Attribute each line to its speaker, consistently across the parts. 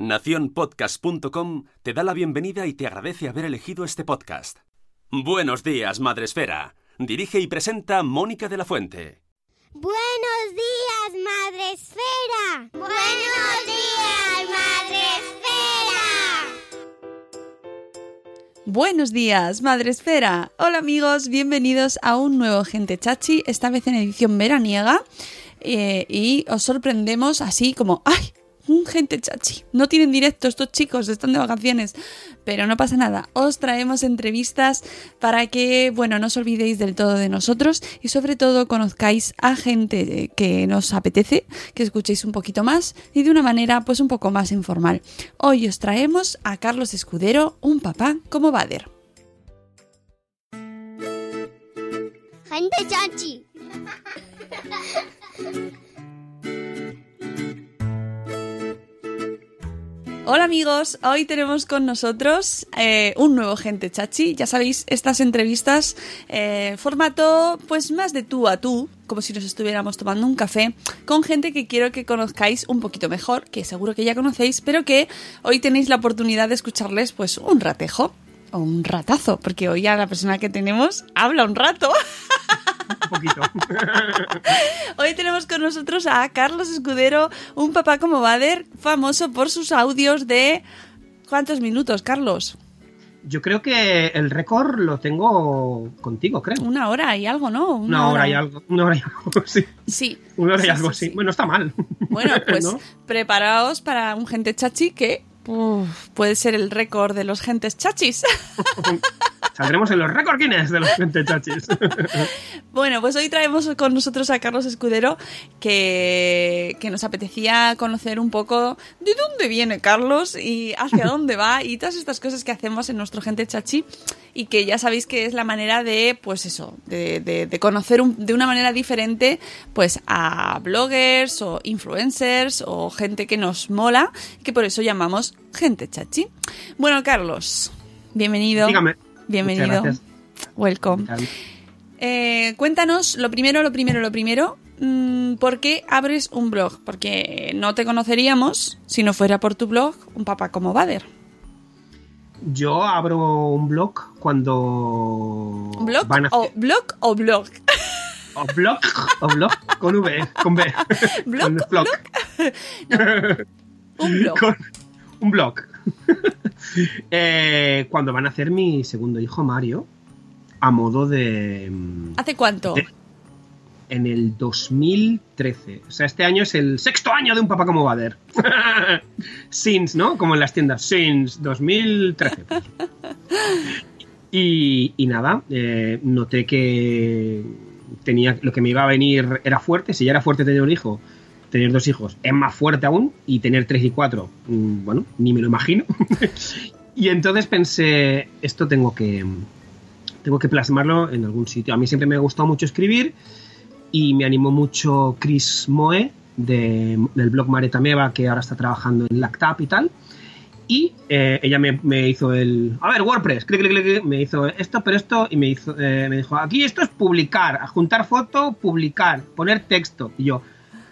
Speaker 1: Naciónpodcast.com te da la bienvenida y te agradece haber elegido este podcast. Buenos días, Madre Esfera. Dirige y presenta Mónica de la Fuente.
Speaker 2: Buenos días, Madre Esfera. Buenos días, Madre Esfera.
Speaker 3: Buenos días, Madre Esfera. Hola amigos, bienvenidos a un nuevo Gente Chachi, esta vez en edición veraniega. eh, y os sorprendemos así como, ¡ay! Gente chachi. No tienen directo estos chicos, están de vacaciones. Pero no pasa nada. Os traemos entrevistas para que, bueno, no os olvidéis del todo de nosotros y sobre todo conozcáis a gente que nos apetece, que escuchéis un poquito más y de una manera pues un poco más informal. Hoy os traemos a Carlos Escudero, un papá como Bader.
Speaker 2: Gente chachi.
Speaker 3: Hola amigos, hoy tenemos con nosotros eh, un nuevo Gente Chachi. Ya sabéis, estas entrevistas, eh, formato pues más de tú a tú, como si nos estuviéramos tomando un café, con gente que quiero que conozcáis un poquito mejor, que seguro que ya conocéis, pero que hoy tenéis la oportunidad de escucharles pues un ratejo o un ratazo, porque hoy ya la persona que tenemos habla un rato.
Speaker 4: Un poquito.
Speaker 3: Hoy tenemos con nosotros a Carlos Escudero, un papá como Bader, famoso por sus audios de... ¿Cuántos minutos, Carlos?
Speaker 4: Yo creo que el récord lo tengo contigo, creo.
Speaker 3: Una hora y algo, ¿no?
Speaker 4: Una hora y algo. Una hora y algo, sí.
Speaker 3: Sí.
Speaker 4: Una hora y algo,
Speaker 3: sí,
Speaker 4: sí.
Speaker 3: sí.
Speaker 4: Bueno, está mal.
Speaker 3: Bueno, pues
Speaker 4: ¿No?
Speaker 3: preparaos para un gente chachi que uf, puede ser el récord de los gentes chachis.
Speaker 4: Saldremos en los récord Guinness de los gente chachis.
Speaker 3: Bueno, pues hoy traemos con nosotros a Carlos Escudero que, que nos apetecía conocer un poco de dónde viene Carlos y hacia dónde va y todas estas cosas que hacemos en nuestro Gente Chachi y que ya sabéis que es la manera de, pues eso, de, de- de conocer un- de una manera diferente pues a bloggers o influencers o gente que nos mola que por eso llamamos Gente Chachi. Bueno, Carlos, bienvenido.
Speaker 4: Dígame.
Speaker 3: Bienvenido.
Speaker 4: Muchas gracias.
Speaker 3: Welcome. Eh, cuéntanos, lo primero, lo primero, lo primero, mm, ¿por qué abres un blog? Porque no te conoceríamos si no fuera por tu blog, un papá como Bader.
Speaker 4: Yo abro un blog cuando.
Speaker 3: ¿Un blog
Speaker 4: Van a
Speaker 3: o blog o blog?
Speaker 4: o blog. O blog. Con V. Con B.
Speaker 3: ¿Blog?
Speaker 4: Con blog.
Speaker 3: Un blog.
Speaker 4: Con un blog. Eh, cuando van a hacer mi segundo hijo Mario, a modo de. mm,
Speaker 3: ¿Hace cuánto?
Speaker 4: de- en el 2013. O sea, este año es el sexto año de un papá como Bader. Since, ¿no? Como en las tiendas. Since 2013. pues. Y, y nada, eh, noté que tenía lo que me iba a venir era fuerte. Si ya era fuerte tener un hijo, tener dos hijos es más fuerte aún. Y tener tres y cuatro, mm, bueno, ni me lo imagino. y entonces pensé, esto tengo que, tengo que plasmarlo en algún sitio. A mí siempre me ha gustado mucho escribir y me animó mucho Chris Moe de- del blog Mareta Meva, que ahora está trabajando en Lactap y tal. Y eh, ella me, hizo el. A ver, WordPress, clic, clic, clic, me hizo esto, pero esto, y me eh, dijo, aquí esto es publicar, juntar foto, publicar, poner texto. Y yo,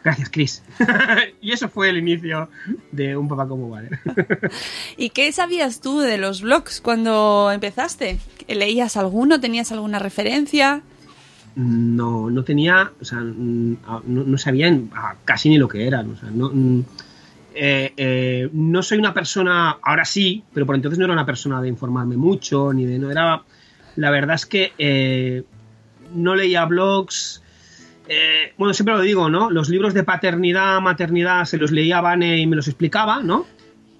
Speaker 4: gracias, Chris. y eso fue el inicio de un papá como Valer.
Speaker 3: ¿Y qué sabías tú de los blogs cuando empezaste? ¿Leías alguno? ¿Tenías alguna referencia?
Speaker 4: No, no tenía, o sea, mm, a- no, no sabía en- a- casi ni lo que eran. No, mm, eh, eh, no soy una persona, ahora sí, pero por entonces no era una persona de informarme mucho, ni de no era. La verdad es que eh, no leía blogs. bueno, siempre lo digo, ¿no? Los libros de paternidad, maternidad, se los leía Vane y me los explicaba, ¿no?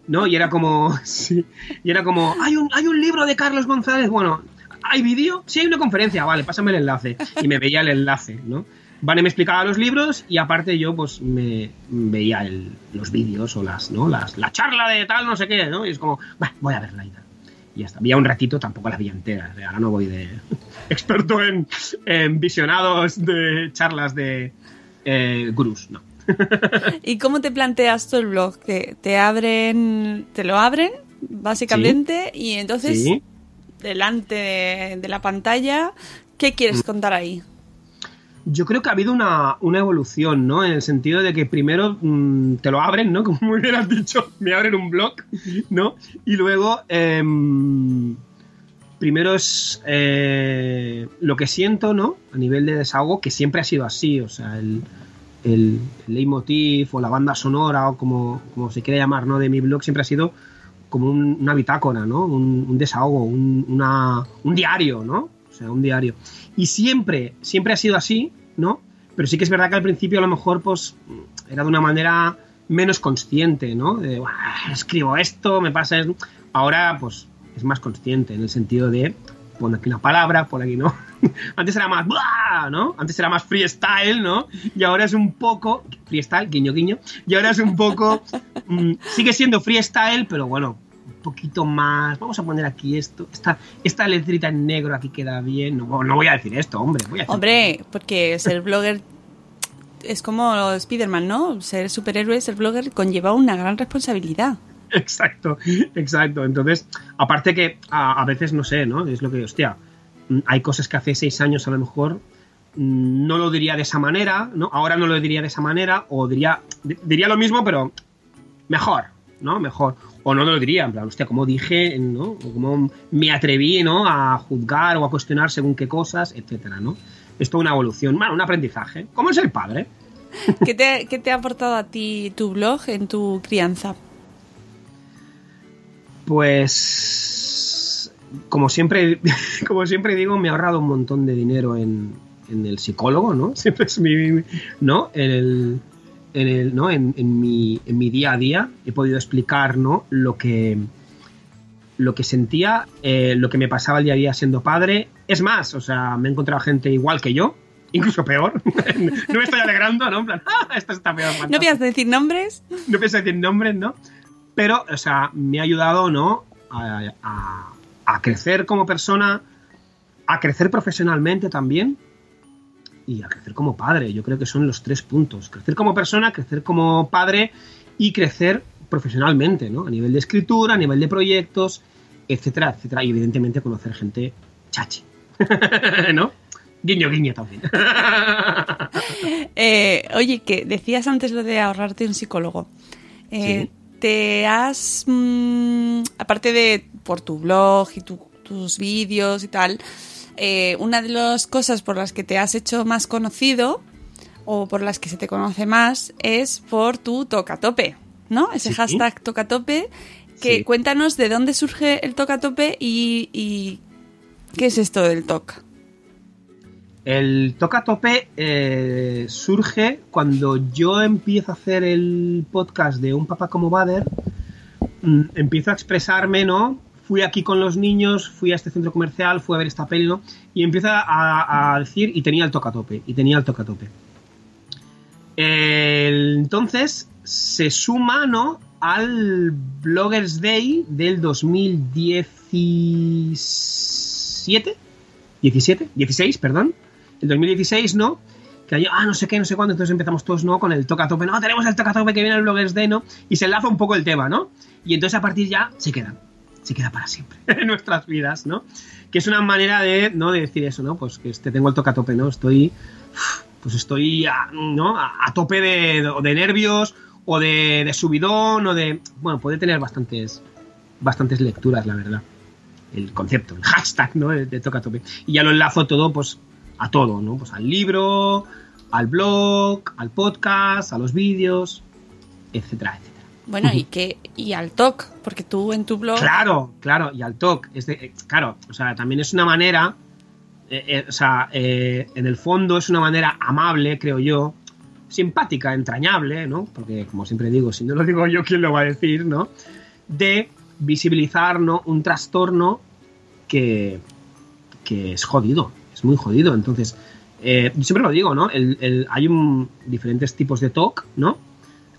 Speaker 4: ¿no? Y era como, y era como, hay un, hay un libro de Carlos González, bueno, ¿hay vídeo? Sí, hay una conferencia, vale, pásame el enlace. Y me veía el enlace, ¿no? Vale, me explicaba los libros y aparte yo pues me veía el- los vídeos o las, ¿no? Las, la charla de tal, no sé qué, ¿no? Y es como, "Bah, voy a verla y tal. Y ya está. Veía un ratito, tampoco la vi entera. Ahora no voy de experto en, en visionados de charlas de eh, gurús, no.
Speaker 3: ¿Y cómo te planteas tú el blog? ¿Te, te abren, te lo abren, básicamente, y entonces,
Speaker 4: Sí.
Speaker 3: Delante de, de la pantalla, ¿qué
Speaker 4: Mm.
Speaker 3: quieres contar ahí?
Speaker 4: Yo creo que ha habido una, una evolución, ¿no? En el sentido de que primero mm, te lo abren, ¿no? Como muy bien has dicho, me abren un blog, ¿no? Y luego, em, primero es eh, lo que siento, ¿no? A nivel de desahogo, que siempre ha sido así, o sea, el, el, el leitmotiv o la banda sonora o como, como se quiera llamar, ¿no? De mi blog siempre ha sido como un- una bitácora, ¿no? Un, desahogo, un, una- un diario, ¿no? O sea, un diario. Y siempre, siempre ha sido así, ¿no? Pero sí que es verdad que al principio a lo mejor, pues, era de una manera menos consciente, ¿no? De, "Buah, escribo esto, me pasa esto. Ahora, pues, es más consciente en el sentido de, pon aquí una palabra, pon aquí no. Antes era más, "Buah", ¿no? Antes era más freestyle, ¿no? Y ahora es un poco, freestyle, guiño, guiño. Y ahora es un poco, mm, sigue siendo freestyle, pero bueno, un poquito más. Vamos a poner aquí esto. Esta, esta letrita en negro aquí queda bien. No, no voy a decir esto, hombre. Voy a decir-
Speaker 3: Hombre, porque ser blogger es como Spider-Man, ¿no? Ser superhéroe, ser blogger conlleva una gran responsabilidad.
Speaker 4: Exacto, exacto. Entonces, aparte que a, a veces, no sé, ¿no? Es lo que, hostia, hay cosas que hace seis años a lo mejor mm, no lo diría de esa manera, ¿no? Ahora no lo diría de esa manera, o diría, di- diría lo mismo, pero mejor, ¿no? Mejor. O no lo diría, en plan, hostia, como dije, ¿no? O como me atreví, ¿no? A juzgar o a cuestionar según qué cosas, etcétera, ¿no? Es toda una evolución, bueno, un aprendizaje. ¿Cómo es el padre?
Speaker 3: ¿Qué te, qué te ha aportado a ti tu blog en tu crianza?
Speaker 4: Pues como siempre, como siempre digo, me he ahorrado un montón de dinero en, en el psicólogo, ¿no? Siempre es mi, ¿no? En el, en el, ¿no? En, en mi, en mi día a día he podido explicar, ¿no? Lo que, lo que sentía, eh, lo que me pasaba el día a día siendo padre. Es más, o sea, me he encontrado gente igual que yo, incluso peor. no me estoy alegrando, ¿no? En plan, ¡ah! Esta está peor.
Speaker 3: ¿No
Speaker 4: fantástico".
Speaker 3: piensas decir nombres?
Speaker 4: no pienso decir nombres, ¿no? Pero, o sea, me ha ayudado, ¿no? A, a- a crecer como persona, a crecer profesionalmente también y a crecer como padre. Yo creo que son los tres puntos. Crecer como persona, crecer como padre y crecer profesionalmente, ¿no? A nivel de escritura, a nivel de proyectos, etcétera, etcétera. Y evidentemente conocer gente chachi. ¿No? Guiño, guiño también.
Speaker 3: Eh, oye, que decías antes lo de ahorrarte un psicólogo. Eh,
Speaker 4: Sí.
Speaker 3: ¿Te has, mm, aparte de por tu blog y tu- tus vídeos y tal, eh, una de las cosas por las que te has hecho más conocido o por las que se te conoce más es por tu tocatope, ¿no? Ese
Speaker 4: Sí.
Speaker 3: hashtag tocatope. Que
Speaker 4: Sí.
Speaker 3: cuéntanos de dónde surge el tocatope y, y qué es esto del toc.
Speaker 4: El toca tope eh, surge cuando yo empiezo a hacer el podcast de Un Papá como Bader. mm, empiezo a expresarme, ¿no? Fui aquí con los niños, fui a este centro comercial, fui a ver esta peli. Y empiezo a, decir, y tenía el toca tope, y tenía el toca tope. entonces se suma, ¿no? Al Bloggers Day del 2017. 17, 16, perdón, el 2016, ¿no? que hay, ah, no sé qué, no sé cuándo, entonces empezamos todos, ¿no? Con el toca tope, no, tenemos el toca tope que viene el Bloggers Day, ¿no? Y se enlaza un poco el tema, ¿no? Y entonces a partir ya se queda, se queda para siempre en nuestras vidas, ¿no? Que es una manera de, ¿no? De decir eso, ¿no? Pues que este, tengo el a tope, ¿no? Estoy, pues estoy, a, ¿no? A, a tope de, de, nervios o de, de subidón o de, bueno, puede tener bastantes, bastantes lecturas, la verdad el concepto, el hashtag, ¿no? De, de, toca tope. Y ya lo enlazo todo, pues, a todo, ¿no? Pues al libro, al blog, al podcast, a los vídeos, etcétera, etcétera.
Speaker 3: Bueno, y que y al talk, porque tú en tu blog.
Speaker 4: Claro, claro, y al talk. Es de, eh, claro, o sea, también es una manera, eh, eh, o sea, eh, en el fondo es una manera amable, creo yo, simpática, entrañable, ¿no? Porque, como siempre digo, si no lo digo yo, ¿quién lo va a decir, no? De visibilizar ¿no? un trastorno que, que es jodido, es muy jodido. Entonces, eh, siempre lo digo, ¿no? El, el, hay un, diferentes tipos de TOC, ¿no?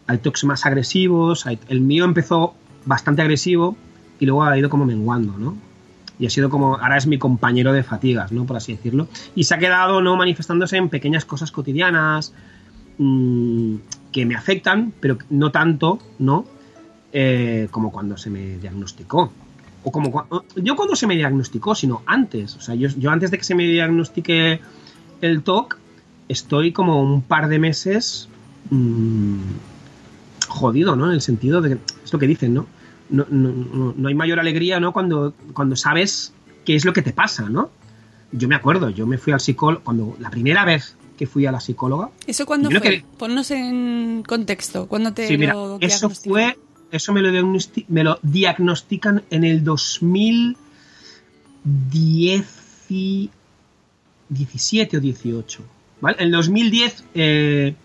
Speaker 4: Hay TOCs más agresivos, el mío empezó bastante agresivo y luego ha ido como menguando, ¿no? Y ha sido como, ahora es mi compañero de fatigas, ¿no? Por así decirlo. Y se ha quedado, ¿no? Manifestándose en pequeñas cosas cotidianas mmm, que me afectan, pero no tanto, ¿no? Eh, como cuando se me diagnosticó. O como yo cuando se me diagnosticó, sino antes. O sea, yo, antes de que se me diagnostique el TOC, estoy como un par de meses mmm, jodido, ¿no? En el sentido de es lo que dicen, ¿no? No, no, no, no hay mayor alegría, ¿no? Cuando, cuando sabes qué es lo que te pasa, ¿no? Yo me acuerdo, yo me fui al psicólogo, cuando la primera vez que fui a la psicóloga.
Speaker 3: ¿Eso cuándo fue? Que... Ponnos en contexto. ¿Cuándo te
Speaker 4: sí, mira, eso fue eso me lo, me lo, diagnostican en el 2017 o 18. ¿vale? En el 2010, eh,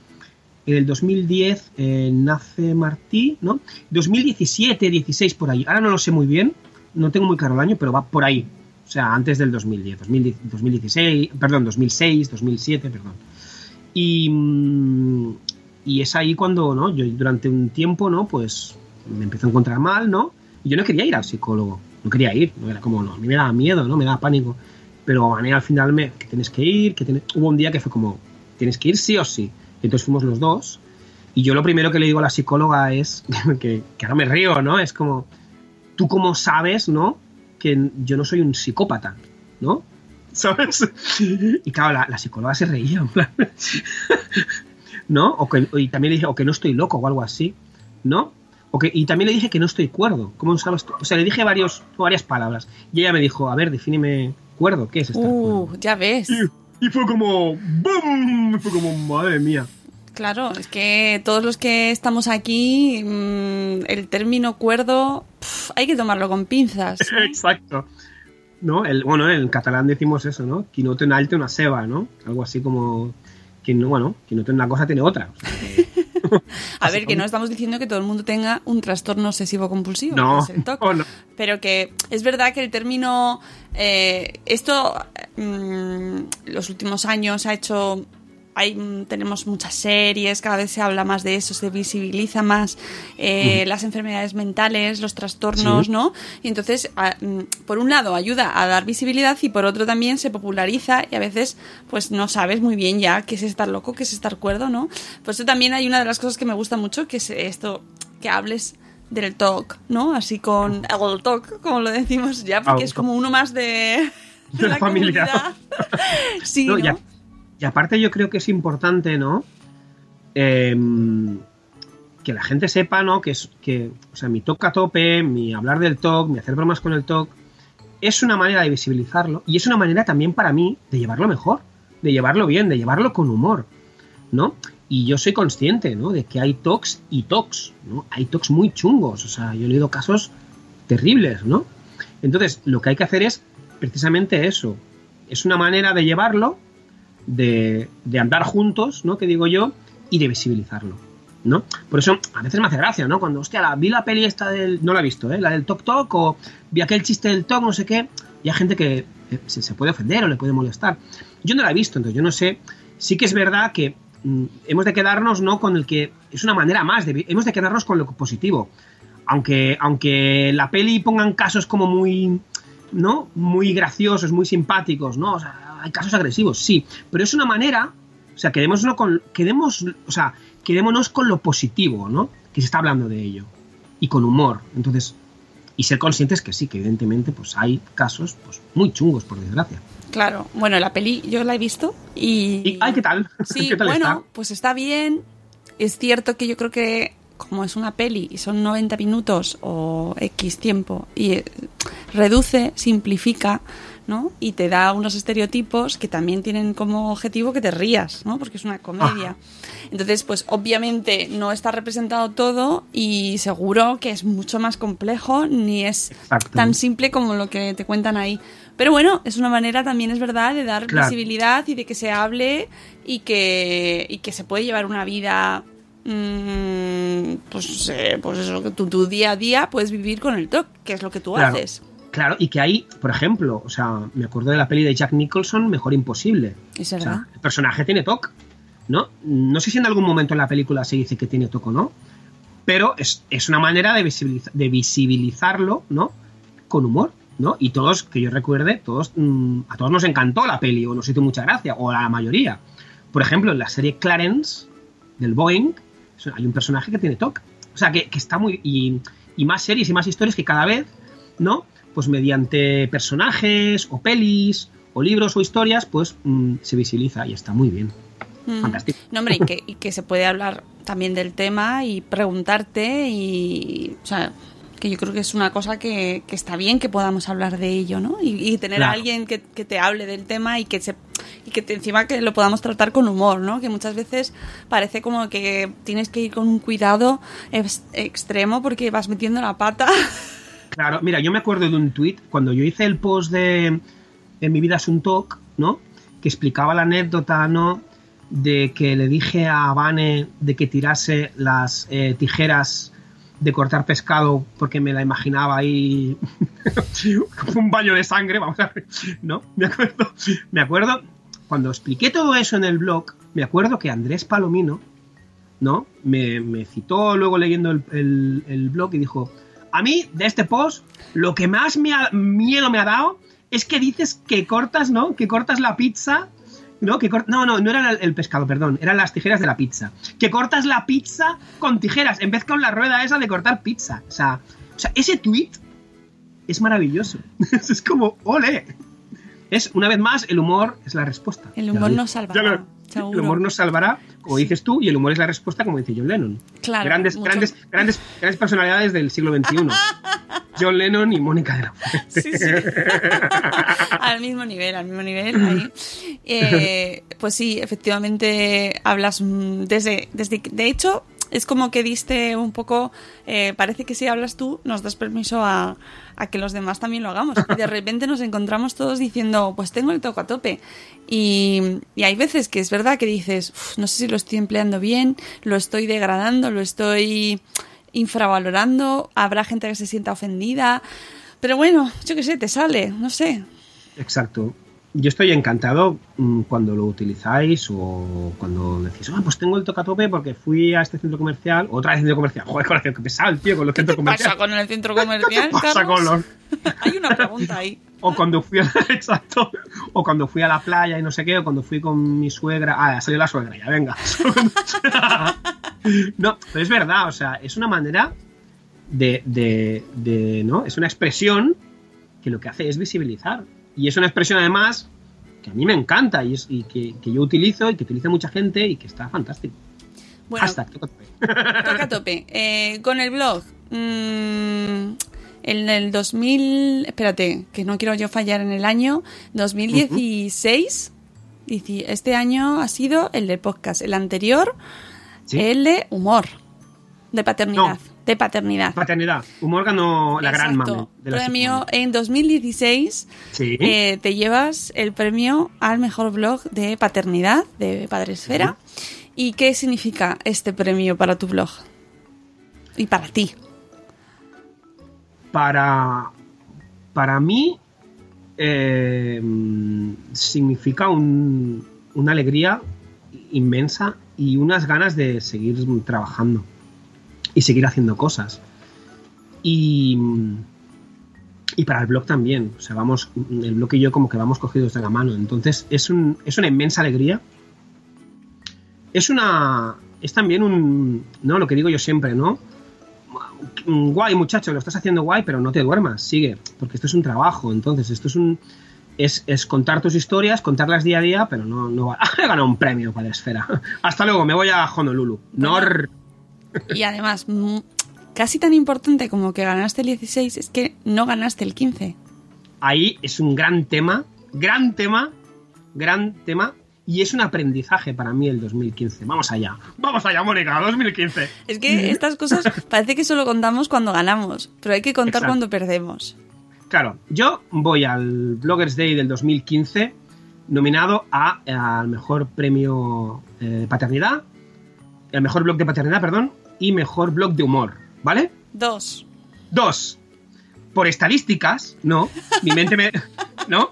Speaker 4: en el 2010 eh, nace Martí, ¿no? 2017, 16 por ahí. Ahora no lo sé muy bien, no tengo muy claro el año, pero va por ahí. O sea, antes del 2010, 2016, perdón, 2006, 2007, perdón. Y, y es ahí cuando, ¿no? Yo durante un tiempo, ¿no? Pues me empezó a encontrar mal, ¿no? Y yo no quería ir al psicólogo, no quería ir, no era como, no, a mí me daba miedo, ¿no? Me daba pánico. Pero al final me, que tienes que ir, que tienes... hubo un día que fue como, tienes que ir sí o sí. Y entonces fuimos los dos. Y yo lo primero que le digo a la psicóloga es, que, que ahora me río, ¿no? Es como, tú cómo sabes, ¿no? Que yo no soy un psicópata, ¿no? ¿Sabes? Y claro, la, la psicóloga se reía, en plan, ¿no? O que, y también le dije, o que no estoy loco o algo así, ¿no? Okay, y también le dije que no estoy cuerdo. ¿Cómo sabes? O sea, le dije varios, varias palabras. Y ella me dijo, a ver, defíneme cuerdo. ¿Qué es estar
Speaker 3: uh,
Speaker 4: cuerdo?
Speaker 3: ya ves.
Speaker 4: Y, y, fue como, ¡bum! Fue como, madre mía.
Speaker 3: Claro, es que todos los que estamos aquí, mmm, el término cuerdo, pff, hay que tomarlo con pinzas.
Speaker 4: Exacto. ¿No? El, bueno, en catalán decimos eso, ¿no? Qui no té una alta, una ceba, ¿no? Algo así como, quien no, bueno, quien no tiene una cosa tiene otra. O sea, que,
Speaker 3: a ver, que no estamos diciendo que todo el mundo tenga un trastorno obsesivo compulsivo,
Speaker 4: no,
Speaker 3: que
Speaker 4: no.
Speaker 3: pero que es verdad que el término eh, esto mmm, los últimos años ha hecho hay, tenemos muchas series, cada vez se habla más de eso, se visibiliza más eh, mm. las enfermedades mentales, los trastornos, sí. ¿no? Y entonces, a, por un lado, ayuda a dar visibilidad y por otro también se populariza y a veces, pues no sabes muy bien ya qué es estar loco, qué es estar cuerdo, ¿no? Por eso también hay una de las cosas que me gusta mucho, que es esto, que hables del talk, ¿no? Así con el talk, como lo decimos ya, porque es como uno más de, de, la,
Speaker 4: familia.
Speaker 3: sí,
Speaker 4: no. Y aparte yo creo que es importante, ¿no? Eh, que la gente sepa, ¿no? Que es que, o sea, mi talk a tope, mi hablar del talk, mi hacer bromas con el talk, es una manera de visibilizarlo y es una manera también para mí de llevarlo mejor, de llevarlo bien, de llevarlo con humor, ¿no? Y yo soy consciente, ¿no? De que hay talks y talks, ¿no? Hay talks muy chungos, o sea, yo he leído casos terribles, ¿no? Entonces, lo que hay que hacer es precisamente eso. Es una manera de llevarlo de, de, andar juntos, ¿no? Que digo yo, y de visibilizarlo, ¿no? Por eso a veces me hace gracia, ¿no? Cuando, hostia, la, vi la peli esta del. No la he visto, ¿eh? La del Tok Tok, o vi aquel chiste del Tok, no sé qué, y hay gente que se, se, puede ofender o le puede molestar. Yo no la he visto, entonces yo no sé. Sí que es verdad que mm, hemos de quedarnos, ¿no? Con el que. Es una manera más, de, hemos de quedarnos con lo positivo. Aunque, aunque la peli pongan casos como muy. ¿No? Muy graciosos, muy simpáticos, ¿no? O sea, hay casos agresivos, sí, pero es una manera O sea, quedémonos con, quedemos, o sea, quedémonos con lo positivo, ¿no? Que se está hablando de ello. Y con humor. Entonces, y ser conscientes que sí, que evidentemente pues hay casos pues, muy chungos, por desgracia.
Speaker 3: Claro, bueno, la peli yo la he visto y...
Speaker 4: Y, ay, ¿qué tal?
Speaker 3: Sí,
Speaker 4: ¿Qué tal
Speaker 3: bueno,
Speaker 4: está?
Speaker 3: pues está bien. Es cierto que yo creo que como es una peli y son 90 minutos o X tiempo y eh, reduce, simplifica, ¿no? Y te da unos estereotipos que también tienen como objetivo que te rías, ¿no? Porque es una comedia. Entonces, pues obviamente no está representado todo y seguro que es mucho más complejo ni es
Speaker 4: Exacto.
Speaker 3: tan simple como lo que te cuentan ahí. Pero bueno, es una manera también, es verdad, de dar
Speaker 4: Claro.
Speaker 3: visibilidad y de que se hable y que, y que se puede llevar una vida, mm, pues, eh, pues eso, que tu, tu día a día puedes vivir con el TOC, que es lo que tú
Speaker 4: Claro.
Speaker 3: haces.
Speaker 4: Claro, y que hay, por ejemplo, o sea, me acuerdo de la peli de Jack Nicholson, Mejor Imposible.
Speaker 3: Es
Speaker 4: O
Speaker 3: verdad.
Speaker 4: sea, el personaje tiene TOC, ¿no? No sé si en algún momento en la película se dice que tiene TOC o no, pero es, es una manera de, visibiliza- de visibilizarlo, ¿no? Con humor, ¿no? Y todos, que yo recuerde, todos, mm, a todos nos encantó la peli, o nos hizo mucha gracia, o a la mayoría. Por ejemplo, en la serie Clarence, del Boeing, hay un personaje que tiene TOC. O sea, que, que está muy... Y, y más series y más historias que cada vez, ¿no? Pues mediante personajes, o pelis, o libros, o historias, pues mm, se visibiliza y está muy bien.
Speaker 3: Mm.
Speaker 4: Fantástico.
Speaker 3: No, hombre, y que, y que se puede hablar también del tema y preguntarte y, o sea, que yo creo que es una cosa que, que está bien que podamos hablar de ello, ¿no? Y, y tener a alguien que, que te hable del tema y que se y que encima que lo podamos tratar con humor, ¿no? Que muchas veces parece como que tienes que ir con un cuidado ex- extremo porque vas metiendo la pata.
Speaker 4: Claro, mira, yo me acuerdo de un tweet cuando yo hice el post de En mi vida es un talk, ¿no? Que explicaba la anécdota, ¿no? De que le dije a Vane de que tirase las eh, tijeras de cortar pescado porque me la imaginaba ahí un baño de sangre, vamos a ver, ¿no? Me acuerdo, me acuerdo, cuando expliqué todo eso en el blog, me acuerdo que Andrés Palomino, ¿no? Me, citó luego leyendo el, blog y dijo, a mí de este post lo que más miedo me ha dado es que dices que cortas, ¿no? Que cortas la pizza. ¿No? Que no, no, no era el, el pescado, perdón, eran las tijeras de la pizza. Que cortas la pizza con tijeras, en vez con la rueda esa de cortar pizza. O sea, o sea ese tweet es maravilloso. es como, ole. Es, una vez más, el humor es la respuesta.
Speaker 3: El humor nos salvará,
Speaker 4: lo-. El humor nos salvará, como dices tú, y el humor es la respuesta, como dice John Lennon.
Speaker 3: Claro,
Speaker 4: Grandes,
Speaker 3: mucho.
Speaker 4: grandes, grandes, grandes personalidades del siglo XXI. John Lennon y Mónica de la Fuente.
Speaker 3: Sí, sí. al mismo nivel, al mismo nivel. ahí. Eh, pues sí, efectivamente hablas mm, desde, desde. De hecho, es como que diste un poco. eh, parece que si hablas tú, nos das permiso a, a que los demás también lo hagamos. Y de repente nos encontramos todos diciendo, pues tengo el toco a tope. Y, y hay veces que es verdad que dices, "Uf, no sé si lo estoy empleando bien, lo estoy degradando, lo estoy infravalorando, habrá gente que se sienta ofendida. Pero bueno, yo qué sé, te sale, no sé.
Speaker 4: Exacto. Yo estoy encantado mm, cuando lo utilizáis o cuando decís, ah, pues tengo el tocatope porque fui a este centro comercial, otra vez centro comercial. Joder, con el que pesado el tío con los
Speaker 3: ¿Qué
Speaker 4: centros
Speaker 3: te pasa
Speaker 4: comerciales.
Speaker 3: con el centro comercial?
Speaker 4: ¿Qué pasa
Speaker 3: Carlos?
Speaker 4: con los-
Speaker 3: Hay una pregunta ahí.
Speaker 4: O cuando fui a exacto, o cuando fui a la playa y no sé qué, o cuando fui con mi suegra, ah, salió la suegra, ya venga. no, pero es verdad, o sea, es una manera de, de, de, ¿no? Es una expresión que lo que hace es visibilizar. Y es una expresión además que a mí me encanta y, es, y que, que yo utilizo y que utiliza mucha gente y que está fantástico.
Speaker 3: Bueno,
Speaker 4: Hashtag, tócate.
Speaker 3: toca a tope. Eh, con el blog. mm, en el 2000. Espérate, que no quiero yo fallar en el año. 2016. dici- Este año ha sido el de podcast. El anterior,
Speaker 4: ¿Sí?
Speaker 3: el de humor. De paternidad.
Speaker 4: No.
Speaker 3: De paternidad.
Speaker 4: Paternidad. Humor ganó la gran mame. de la
Speaker 3: Premio en 2016.
Speaker 4: Sí.
Speaker 3: eh, te llevas el premio al mejor blog de paternidad de Padresfera. ¿Y qué significa este premio para tu blog? Y para ti.
Speaker 4: para, para mí eh, significa un- una alegría inmensa y unas ganas de seguir trabajando y seguir haciendo cosas. Y, y para el blog también. O sea, vamos, el blog y yo como que vamos cogidos de la mano. Entonces es, un, es una inmensa alegría es una. Es también un. No, lo que digo yo siempre, ¿no? Guay, muchacho, lo estás haciendo guay, pero no te duermas, sigue, porque esto es un trabajo, entonces, esto es un. Es, es contar tus historias, contarlas día a día, pero no, no. He ganado un premio para Esfera. Hasta luego, me voy a Honolulu. Nor.
Speaker 3: Y además, mm, casi tan importante como que ganaste el 16 es que no ganaste el 15.
Speaker 4: ahí es un gran tema, gran tema, gran tema, y es un aprendizaje para mí el 2015. Vamos allá, vamos allá, Mónica, 2015.
Speaker 3: Es que estas cosas parece que solo contamos cuando ganamos, pero hay que contar
Speaker 4: Exacto.
Speaker 3: cuando perdemos.
Speaker 4: Claro, yo voy al Bloggers Day del 2015 nominado a, al mejor premio eh, de paternidad, el mejor blog de paternidad, perdón, y mejor blog de humor, ¿vale?
Speaker 3: Dos.
Speaker 4: Dos, por estadísticas, no, mi mente me... ¿No?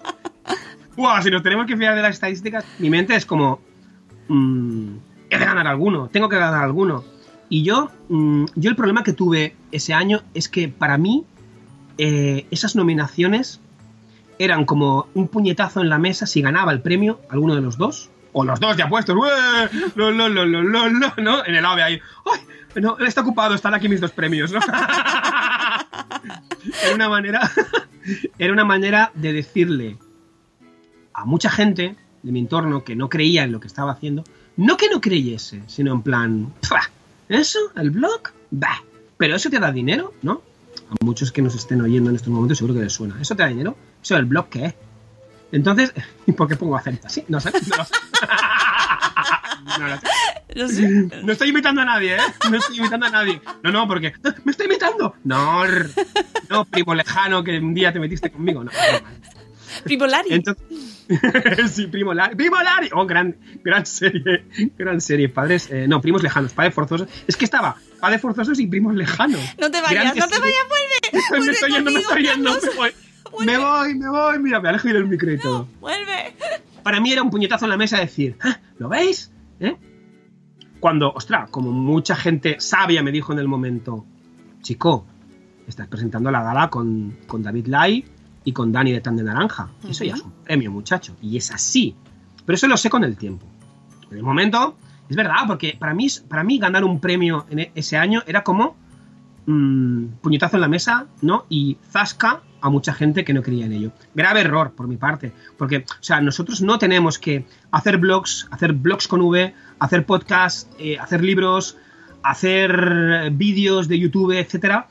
Speaker 4: Buah, si nos tenemos que fiar de las estadísticas, mi mente es como... mm, he de ganar alguno, tengo que ganar alguno. Y yo, mm, yo el problema que tuve ese año es que para mí eh, esas nominaciones eran como un puñetazo en la mesa si ganaba el premio alguno de los dos. O los dos ya puestos. No, no, no, no, no, no, En el AVE ahí. ¡Ay! No, está ocupado, están aquí mis dos premios, ¿no? era una manera. era una manera de decirle a mucha gente de mi entorno que no creía en lo que estaba haciendo. No que no creyese, sino en plan. "Pua, ¿Eso? ¿El blog? Bah. ¿Pero eso te da dinero? ¿No? A muchos que nos estén oyendo en estos momentos seguro que les suena. ¿Eso te da dinero? ¿Eso el blog qué es? Entonces, ¿y por qué pongo acento así? No sé. No lo sé. No lo sé.
Speaker 3: No sé.
Speaker 4: No estoy imitando a nadie, ¿eh? No estoy imitando a nadie. No, no, porque. ¡Me estoy imitando! No, no, primo lejano que un día te metiste conmigo. No, no.
Speaker 3: Pripolari.
Speaker 4: Entonces. sí, primo Lari. ¡Primo Lari! Oh, gran, gran serie. Gran serie. Padres. eh, no, primos lejanos. Padres forzosos. Es que estaba padres forzosos y primos lejanos.
Speaker 3: No te vayas,
Speaker 4: Grandes
Speaker 3: no te vayas, vuelve.
Speaker 4: me estoy yendo, me estoy yendo. Me voy. Me voy, me voy. Mira, me alejo del micro y todo.
Speaker 3: Vuelve.
Speaker 4: para mí era un puñetazo en la mesa decir, "Ah, ¿lo veis? ¿Eh? Cuando, ostras, como mucha gente sabia me dijo en el momento, chico, estás presentando la gala con, con David Lai y con Dani de Tan de Naranja. Eso ya es un premio, muchacho. Y es así. Pero eso lo sé con el tiempo. En el momento, es verdad, porque para mí, para mí ganar un premio en e- ese año era como mm, puñetazo en la mesa, ¿no? Y zasca a mucha gente que no creía en ello. Grave error por mi parte, porque, o sea, nosotros no tenemos que hacer blogs, hacer blogs con V, hacer podcasts, eh, hacer libros, hacer vídeos de YouTube, etcétera,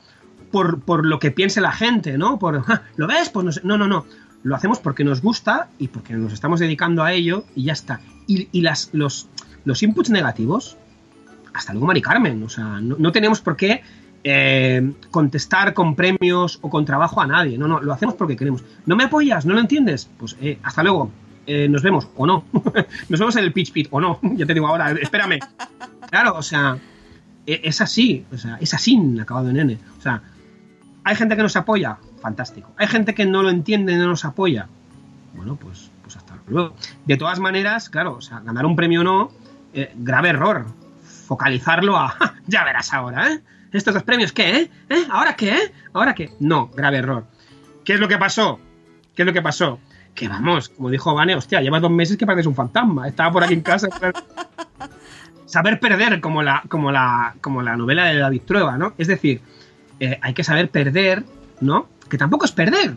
Speaker 4: por, por lo que piense la gente, ¿no? Por, "Ja, ¿lo ves? Pues no, sé". no, no, no. Lo hacemos porque nos gusta y porque nos estamos dedicando a ello y ya está. Y, y las, los, los inputs negativos, hasta luego, Mari Carmen. O sea, no tenemos por qué eh, contestar con premios o con trabajo a nadie. No, no, lo hacemos porque queremos. ¿No me apoyas? ¿No lo entiendes? Pues eh, hasta luego. Eh, nos vemos o no. nos vemos en el pitch pit o no. ya te digo ahora, espérame. Claro, o sea, e- es así. O sea, es así acabado en. O sea, hay gente que nos apoya, fantástico. Hay gente que no lo entiende no nos apoya. Bueno, pues, pues hasta luego. De todas maneras, claro, o sea, ganar un premio o no, grave error. Focalizarlo a, "Ja, ya verás ahora, ¿eh? Estos dos premios, ¿qué, eh? ¿Eh? ¿Ahora qué, eh? ¿Ahora qué? No, grave error. ¿Qué es lo que pasó? ¿Qué es lo que pasó? Que vamos, como dijo Vane, hostia, llevas dos meses que pareces un fantasma. Estaba por aquí en casa. saber perder como la, como la, como la novela de David Trueba, ¿no? Es decir, eh, hay que saber perder, ¿no? Que tampoco es perder.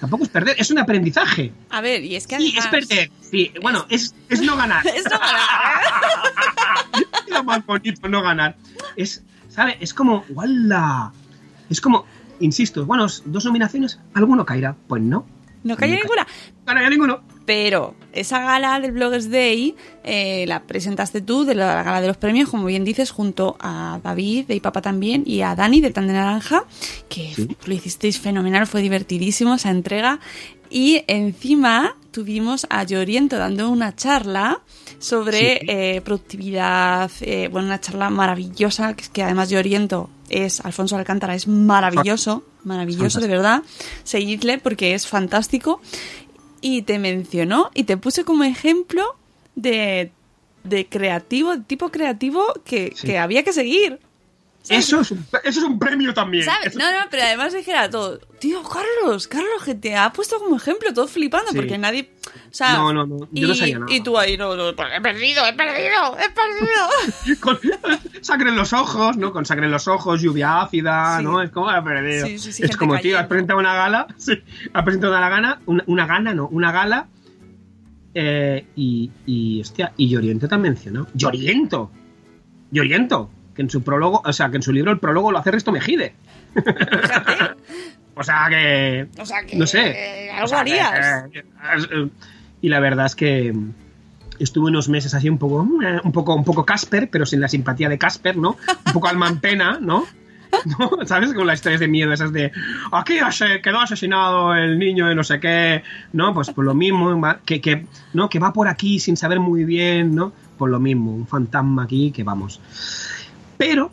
Speaker 4: Tampoco es perder, es un aprendizaje.
Speaker 3: A ver, y es que
Speaker 4: Sí, es
Speaker 3: además-
Speaker 4: perder. Sí, bueno, es, es no ganar.
Speaker 3: Es no ganar.
Speaker 4: Es lo más bonito, no ganar. Es, ¿sabe? Es como, ¡wala! Es como, insisto, bueno, dos nominaciones, ¿alguno caerá? Pues no.
Speaker 3: No cae ninguna.
Speaker 4: No caerá ninguno.
Speaker 3: Pero esa gala del Bloggers Day eh, la presentaste tú, de la gala de los premios, como bien dices, junto a David de Papá también y a Dani de Tan de Naranja, que
Speaker 4: Sí.
Speaker 3: lo hicisteis fenomenal, fue divertidísimo esa entrega. Y encima tuvimos a Lloriento dando una charla sobre
Speaker 4: Sí.
Speaker 3: eh, productividad, eh, bueno, una charla maravillosa, que, es que además Lloriento es, Alfonso Alcántara es maravilloso, maravilloso de verdad. Seguidle porque es fantástico y te mencionó y te puse como ejemplo de, de creativo, de tipo creativo que,
Speaker 4: Sí.
Speaker 3: que había que seguir. ¿sabes?
Speaker 4: Eso es, un, eso es un premio también.
Speaker 3: ¿Sabes? No, no, pero además dijera todo. Tío, Carlos, Carlos, que te ha puesto como ejemplo, todo flipando,
Speaker 4: Sí.
Speaker 3: porque nadie. O sea.
Speaker 4: No, no, no, yo
Speaker 3: y,
Speaker 4: no sabía nada.
Speaker 3: Y tú ahí, no, no, he perdido, he perdido, he perdido.
Speaker 4: con sangre en los ojos, ¿no? Con sangre en los ojos, lluvia ácida,
Speaker 3: Sí.
Speaker 4: ¿no? Es como ha perdido.
Speaker 3: Sí, sí, sí,
Speaker 4: es como, tío, has presentado una gala, sí, has presentado una gana, una, una gana, no, una gala, eh, y, y, hostia, y Lloriento te ha mencionado. ¡Lloriento! ¡Lloriento! Que en su prólogo, o sea, que en su libro el prólogo lo hace Resto Mejide. o sea que...
Speaker 3: O sea que.
Speaker 4: No sé.
Speaker 3: Algo
Speaker 4: que,
Speaker 3: harías.
Speaker 4: eh, eh, y la verdad es que estuve unos meses así un poco, eh, un poco, un poco Casper, pero sin la simpatía de Casper, ¿no? Un poco alma en pena, ¿no? ¿No? ¿Sabes? Con las historias de miedo, esas de aquí se quedó asesinado el niño de no sé qué, ¿no? Pues por lo mismo, que, que, ¿no? que va por aquí sin saber muy bien, ¿no? Por lo mismo, un fantasma aquí que vamos. Pero,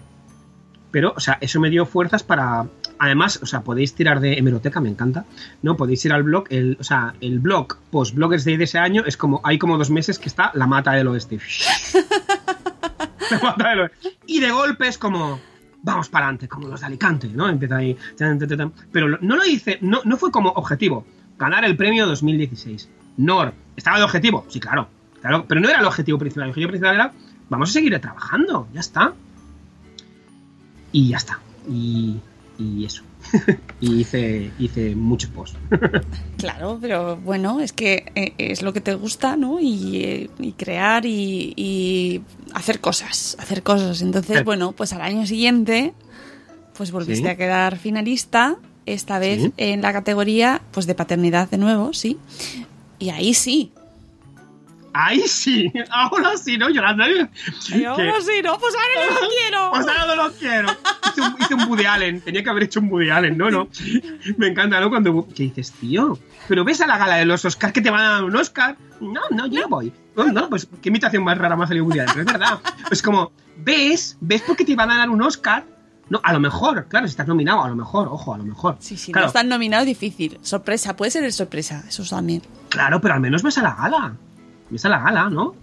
Speaker 4: pero, o sea, eso me dio fuerzas para. Además, o sea, podéis tirar de hemeroteca, me encanta. ¿No? Podéis ir al blog. El, o sea, el blog post Bloggers de ese año es como. Hay como dos meses que está la mata del oeste. la mata del oeste. Y de golpe es como. Vamos para adelante, como los de Alicante, ¿no? Empieza ahí. Pero no lo hice, no, no fue como objetivo. Ganar el premio 2016. Nor. ¿Estaba de objetivo? Sí, claro. claro. Pero no era el objetivo principal. El objetivo principal era. Vamos a seguir trabajando. Ya está y ya está. Y, y eso. y hice, hice muchos posts.
Speaker 3: Claro, pero bueno, es que eh, es lo que te gusta, ¿no? Y, eh, y crear y, y hacer cosas, hacer cosas. Entonces,
Speaker 4: Sí.
Speaker 3: bueno, pues al año siguiente, pues volviste
Speaker 4: Sí.
Speaker 3: a quedar finalista, esta vez
Speaker 4: Sí.
Speaker 3: en la categoría, pues de paternidad de nuevo, sí. Y ahí sí.
Speaker 4: Ahí sí, ahora sí, ¿no? Llorando.
Speaker 3: Y ahora sí, ¿no? Pues ahora no lo quiero.
Speaker 4: Pues ahora no lo quiero. Hice un, hice un Woody Allen. Tenía que haber hecho un Woody Allen, ¿no? no. Me encanta, ¿no? Cuando. ¿Qué dices, tío? Pero ves a la gala de los Oscars que te van a dar un Oscar. No, no, yo no voy. No, no, pues qué imitación más rara más salió Woody Allen. Pero es verdad. Es como, ves, ves porque te van a dar un Oscar. No, a lo mejor, claro, si estás nominado, a lo mejor, ojo, a lo mejor.
Speaker 3: Sí, sí,
Speaker 4: claro,
Speaker 3: no están nominados, difícil. Sorpresa, puede ser el sorpresa, eso también.
Speaker 4: Claro, pero al menos ves a la gala. Ves a la gala, ¿no?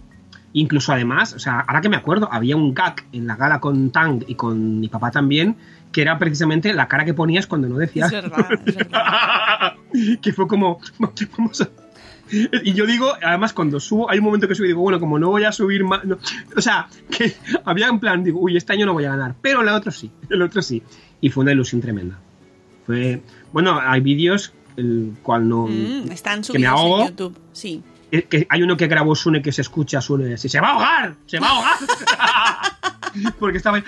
Speaker 4: Incluso además, o sea, ahora que me acuerdo, había un gag en la gala con Tang y con mi papá también, que era precisamente la cara que ponías cuando no decías.
Speaker 3: Es verdad, es verdad.
Speaker 4: que fue como. Vamos a- Y yo digo, además, cuando subo, hay un momento que subo y digo, bueno, como no voy a subir más. no- o sea, que había en plan, digo, uy, este año no voy a ganar, pero el otro sí, el otro sí. Y fue una ilusión tremenda. Fue. Bueno, hay vídeos, el cual no.
Speaker 3: Mm, están
Speaker 4: que me
Speaker 3: subidos
Speaker 4: ahogo.
Speaker 3: en YouTube, sí.
Speaker 4: Que hay uno que grabó Sune que se escucha Sune así, se va a ahogar, se va a ahogar. Porque estaba ahí,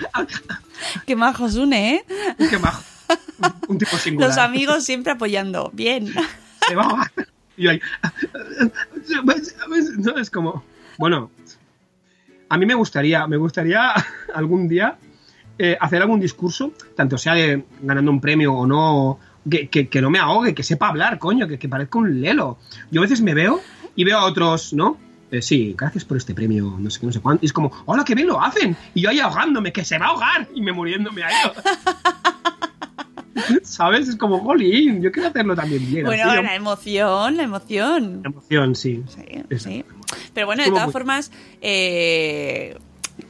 Speaker 3: Qué majo Sune, ¿eh?
Speaker 4: qué majo. Un tipo singular.
Speaker 3: Los amigos siempre apoyando. Bien.
Speaker 4: Se va a ahogar. Y yo ahí, no, es como, bueno, a mí me gustaría, me gustaría algún día eh, hacer algún discurso, tanto sea de ganando un premio o no, que, que- que no me ahogue, que sepa hablar, coño, que, que parezca un lelo. Yo a veces me veo y veo a otros, ¿no? Eh, sí, gracias por este premio, no sé qué, no sé cuánto. Y es como, hola, qué bien lo hacen. Y yo ahí ahogándome, que se va a ahogar y me muriéndome ahí. ¿Sabes? Es como, jolín, yo quiero hacerlo también bien.
Speaker 3: Bueno, la emoción, la emoción.
Speaker 4: emoción, sí.
Speaker 3: Sí, sí. Pero bueno, de todas
Speaker 4: muy-
Speaker 3: formas, eh,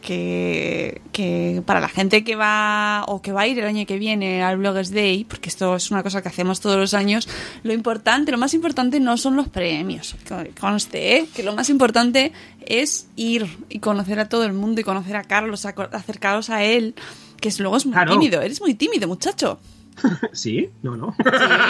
Speaker 3: que, que para la gente que va o que va a ir el año que viene al Bloggers Day, porque esto es una cosa que hacemos todos los años, lo importante, lo más importante no son los premios. Con- Conste, ¿eh? que lo más importante es ir y conocer a todo el mundo y conocer a Carlos, acercaros a él, que luego es muy
Speaker 4: Claro.
Speaker 3: tímido, eres muy tímido, muchacho.
Speaker 4: Sí, no, no.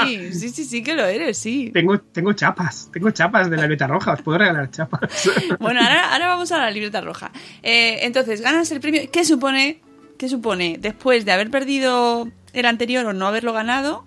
Speaker 3: Sí, sí, sí, sí que lo eres, sí.
Speaker 4: tengo, tengo chapas, tengo chapas de la beta roja, os puedo regalar chapas.
Speaker 3: Bueno, ahora, ahora vamos a la libreta roja. Eh, entonces, ganas el premio. ¿Qué supone, ¿Qué supone después de haber perdido el anterior o no haberlo ganado?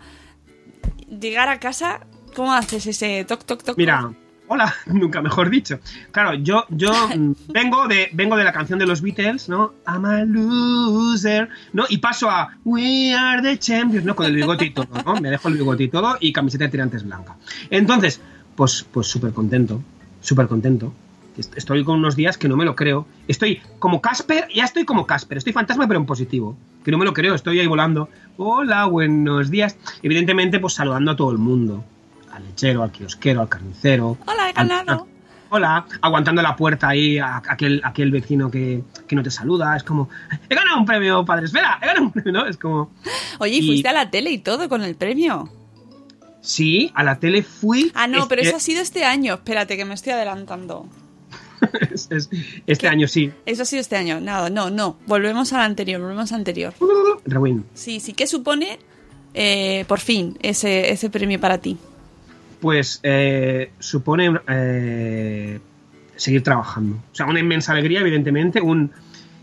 Speaker 3: Llegar a casa, ¿cómo haces ese toc, toc, toc?
Speaker 4: Mira, hola, nunca mejor dicho. Claro, yo, yo vengo de, vengo de la canción de los Beatles, ¿no? I'm a loser, ¿no? Y paso a We are the champions, ¿no? Con el bigote y todo, ¿no? Me dejo el bigote y todo y camiseta de tirantes blanca. Entonces, pues, pues súper contento, súper contento. Est- Estoy con unos días que no me lo creo. Estoy como Casper, ya estoy como Casper. Estoy fantasma, pero en positivo. Que no me lo creo, estoy ahí volando. Hola, buenos días. Evidentemente, pues saludando a todo el mundo. Al lechero, al kiosquero, al carnicero.
Speaker 3: Hola, he ganado.
Speaker 4: hola, aguantando la puerta ahí a, aquel, aquel vecino que, que no te saluda. Es como, he ganado un premio, padre, espera, he ganado un premio, ¿no? Es como,
Speaker 3: Oye, y
Speaker 4: Y-
Speaker 3: fuiste a la tele y todo con el premio.
Speaker 4: sí, a la tele fui.
Speaker 3: Ah, no, pero eso ha sido este año. Espérate, que me estoy adelantando.
Speaker 4: es- es- este año sí.
Speaker 3: Eso ha sido este año. Nada, no, no. Volvemos al anterior, volvemos al anterior.
Speaker 4: Rewind.
Speaker 3: Sí, sí. ¿Qué supone, eh, por fin, ese, ese premio para ti?
Speaker 4: Pues eh, supone eh, seguir trabajando. O sea, una inmensa alegría, evidentemente. Un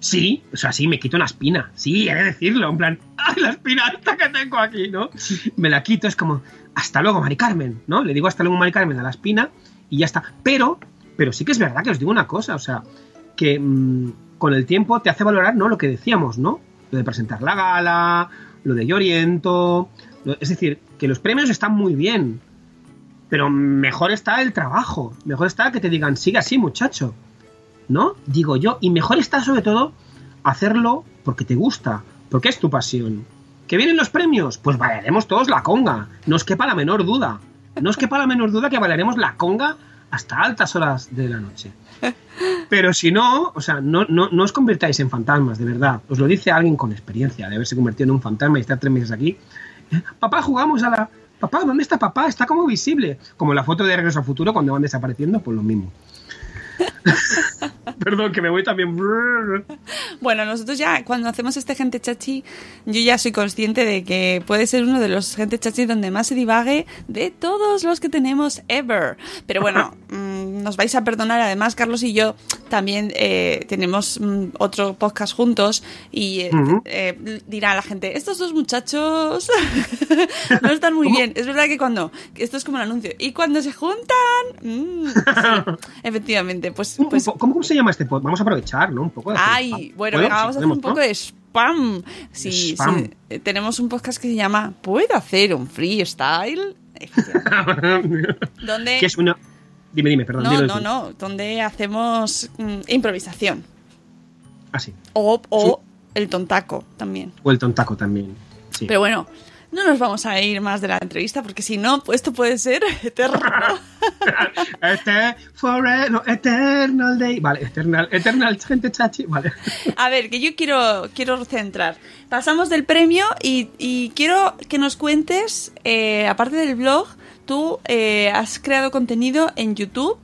Speaker 4: sí, o sea, sí, me quito una espina. Sí, he de decirlo. En plan, ¡ay, la espina esta que tengo aquí, ¿no? Me la quito, es como, hasta luego, Mari Carmen, ¿no? Le digo hasta luego, Mari Carmen, a la espina y ya está. Pero, pero sí que es verdad que os digo una cosa, o sea, que mm, con el tiempo te hace valorar, ¿no? Lo que decíamos, ¿no? Lo de presentar la gala, lo de lo- es decir, que los premios están muy bien, pero mejor está el trabajo. Mejor está que te digan, sigue así, muchacho. ¿No? Digo yo. Y mejor está, sobre todo, hacerlo porque te gusta, porque es tu pasión. ¿Que vienen los premios? Pues bailaremos todos la conga. No os quepa la menor duda. No os quepa la menor duda que bailaremos la conga hasta altas horas de la noche. Pero si no, o sea, no, no, no os convirtáis en fantasmas, de verdad. Os lo dice alguien con experiencia de haberse convertido en un fantasma y estar tres meses aquí. Papá, jugamos a la. Papá, ¿dónde está papá? Está como visible. Como la foto de Regreso al Futuro cuando van desapareciendo, pues lo mismo. Perdón, que me voy también.
Speaker 3: Bueno, nosotros ya, cuando hacemos este gente chachi, yo ya soy consciente de que puede ser uno de los gente chachi donde más se divague de todos los que tenemos ever. Pero bueno, mm, nos vais a perdonar. Además, Carlos y yo también eh, tenemos mm, otro podcast juntos y eh, eh, dirá la gente, estos dos muchachos no están muy bien. Es verdad que cuando, esto es como el anuncio, y cuando se juntan, mm, sí, efectivamente, pues... Pues
Speaker 4: ¿Cómo, cómo se llama este pod? Vamos a aprovechar, ¿no? Un poco de
Speaker 3: Ay,
Speaker 4: spam.
Speaker 3: bueno, vamos a hacer un poco
Speaker 4: ¿no?
Speaker 3: de spam. Sí,
Speaker 4: Spam.
Speaker 3: sí, eh, tenemos un podcast que se llama ¿Puedo hacer un freestyle? Donde
Speaker 4: es una. Dime, dime, perdón.
Speaker 3: no, no, no, donde hacemos mm, improvisación
Speaker 4: Ah, sí.
Speaker 3: o, o el tontaco también.
Speaker 4: O el tontaco también. Sí.
Speaker 3: Pero bueno, no nos vamos a ir más de la entrevista porque si no, pues esto puede ser eterno.
Speaker 4: este forever, eternal day. Vale, eternal, eternal gente chachi. Vale.
Speaker 3: A ver, que yo quiero, quiero centrar. Pasamos del premio y, y quiero que nos cuentes, eh, aparte del blog, tú eh, has creado contenido en YouTube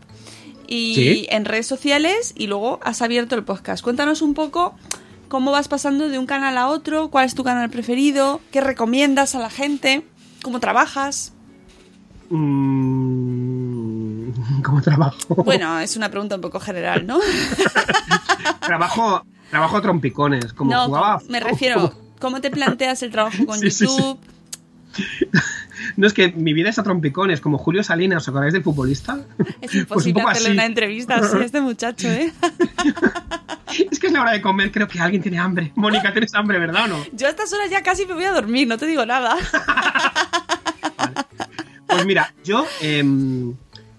Speaker 3: y
Speaker 4: Sí.
Speaker 3: en redes sociales y luego has abierto el podcast. Cuéntanos un poco cómo vas pasando de un canal a otro, cuál es tu canal preferido, qué recomiendas a la gente, cómo trabajas.
Speaker 4: Mm, ¿Cómo trabajo?
Speaker 3: Bueno, es una pregunta un poco general, ¿no?
Speaker 4: trabajo, trabajo a trompicones. Como
Speaker 3: no,
Speaker 4: jugaba.
Speaker 3: me refiero, ¿cómo te planteas el trabajo con
Speaker 4: Sí, sí, sí. No, es que mi vida es a trompicones, como Julio Salinas, ¿os acordáis del futbolista?
Speaker 3: Es
Speaker 4: Pues un
Speaker 3: imposible
Speaker 4: poco
Speaker 3: hacerle
Speaker 4: así.
Speaker 3: una entrevista así a este muchacho, ¿eh?
Speaker 4: Es que es la hora de comer, creo que alguien tiene hambre. Mónica, tienes hambre, ¿verdad o no?
Speaker 3: Yo a estas horas ya casi me voy a dormir, no te digo nada.
Speaker 4: Pues mira, yo, em,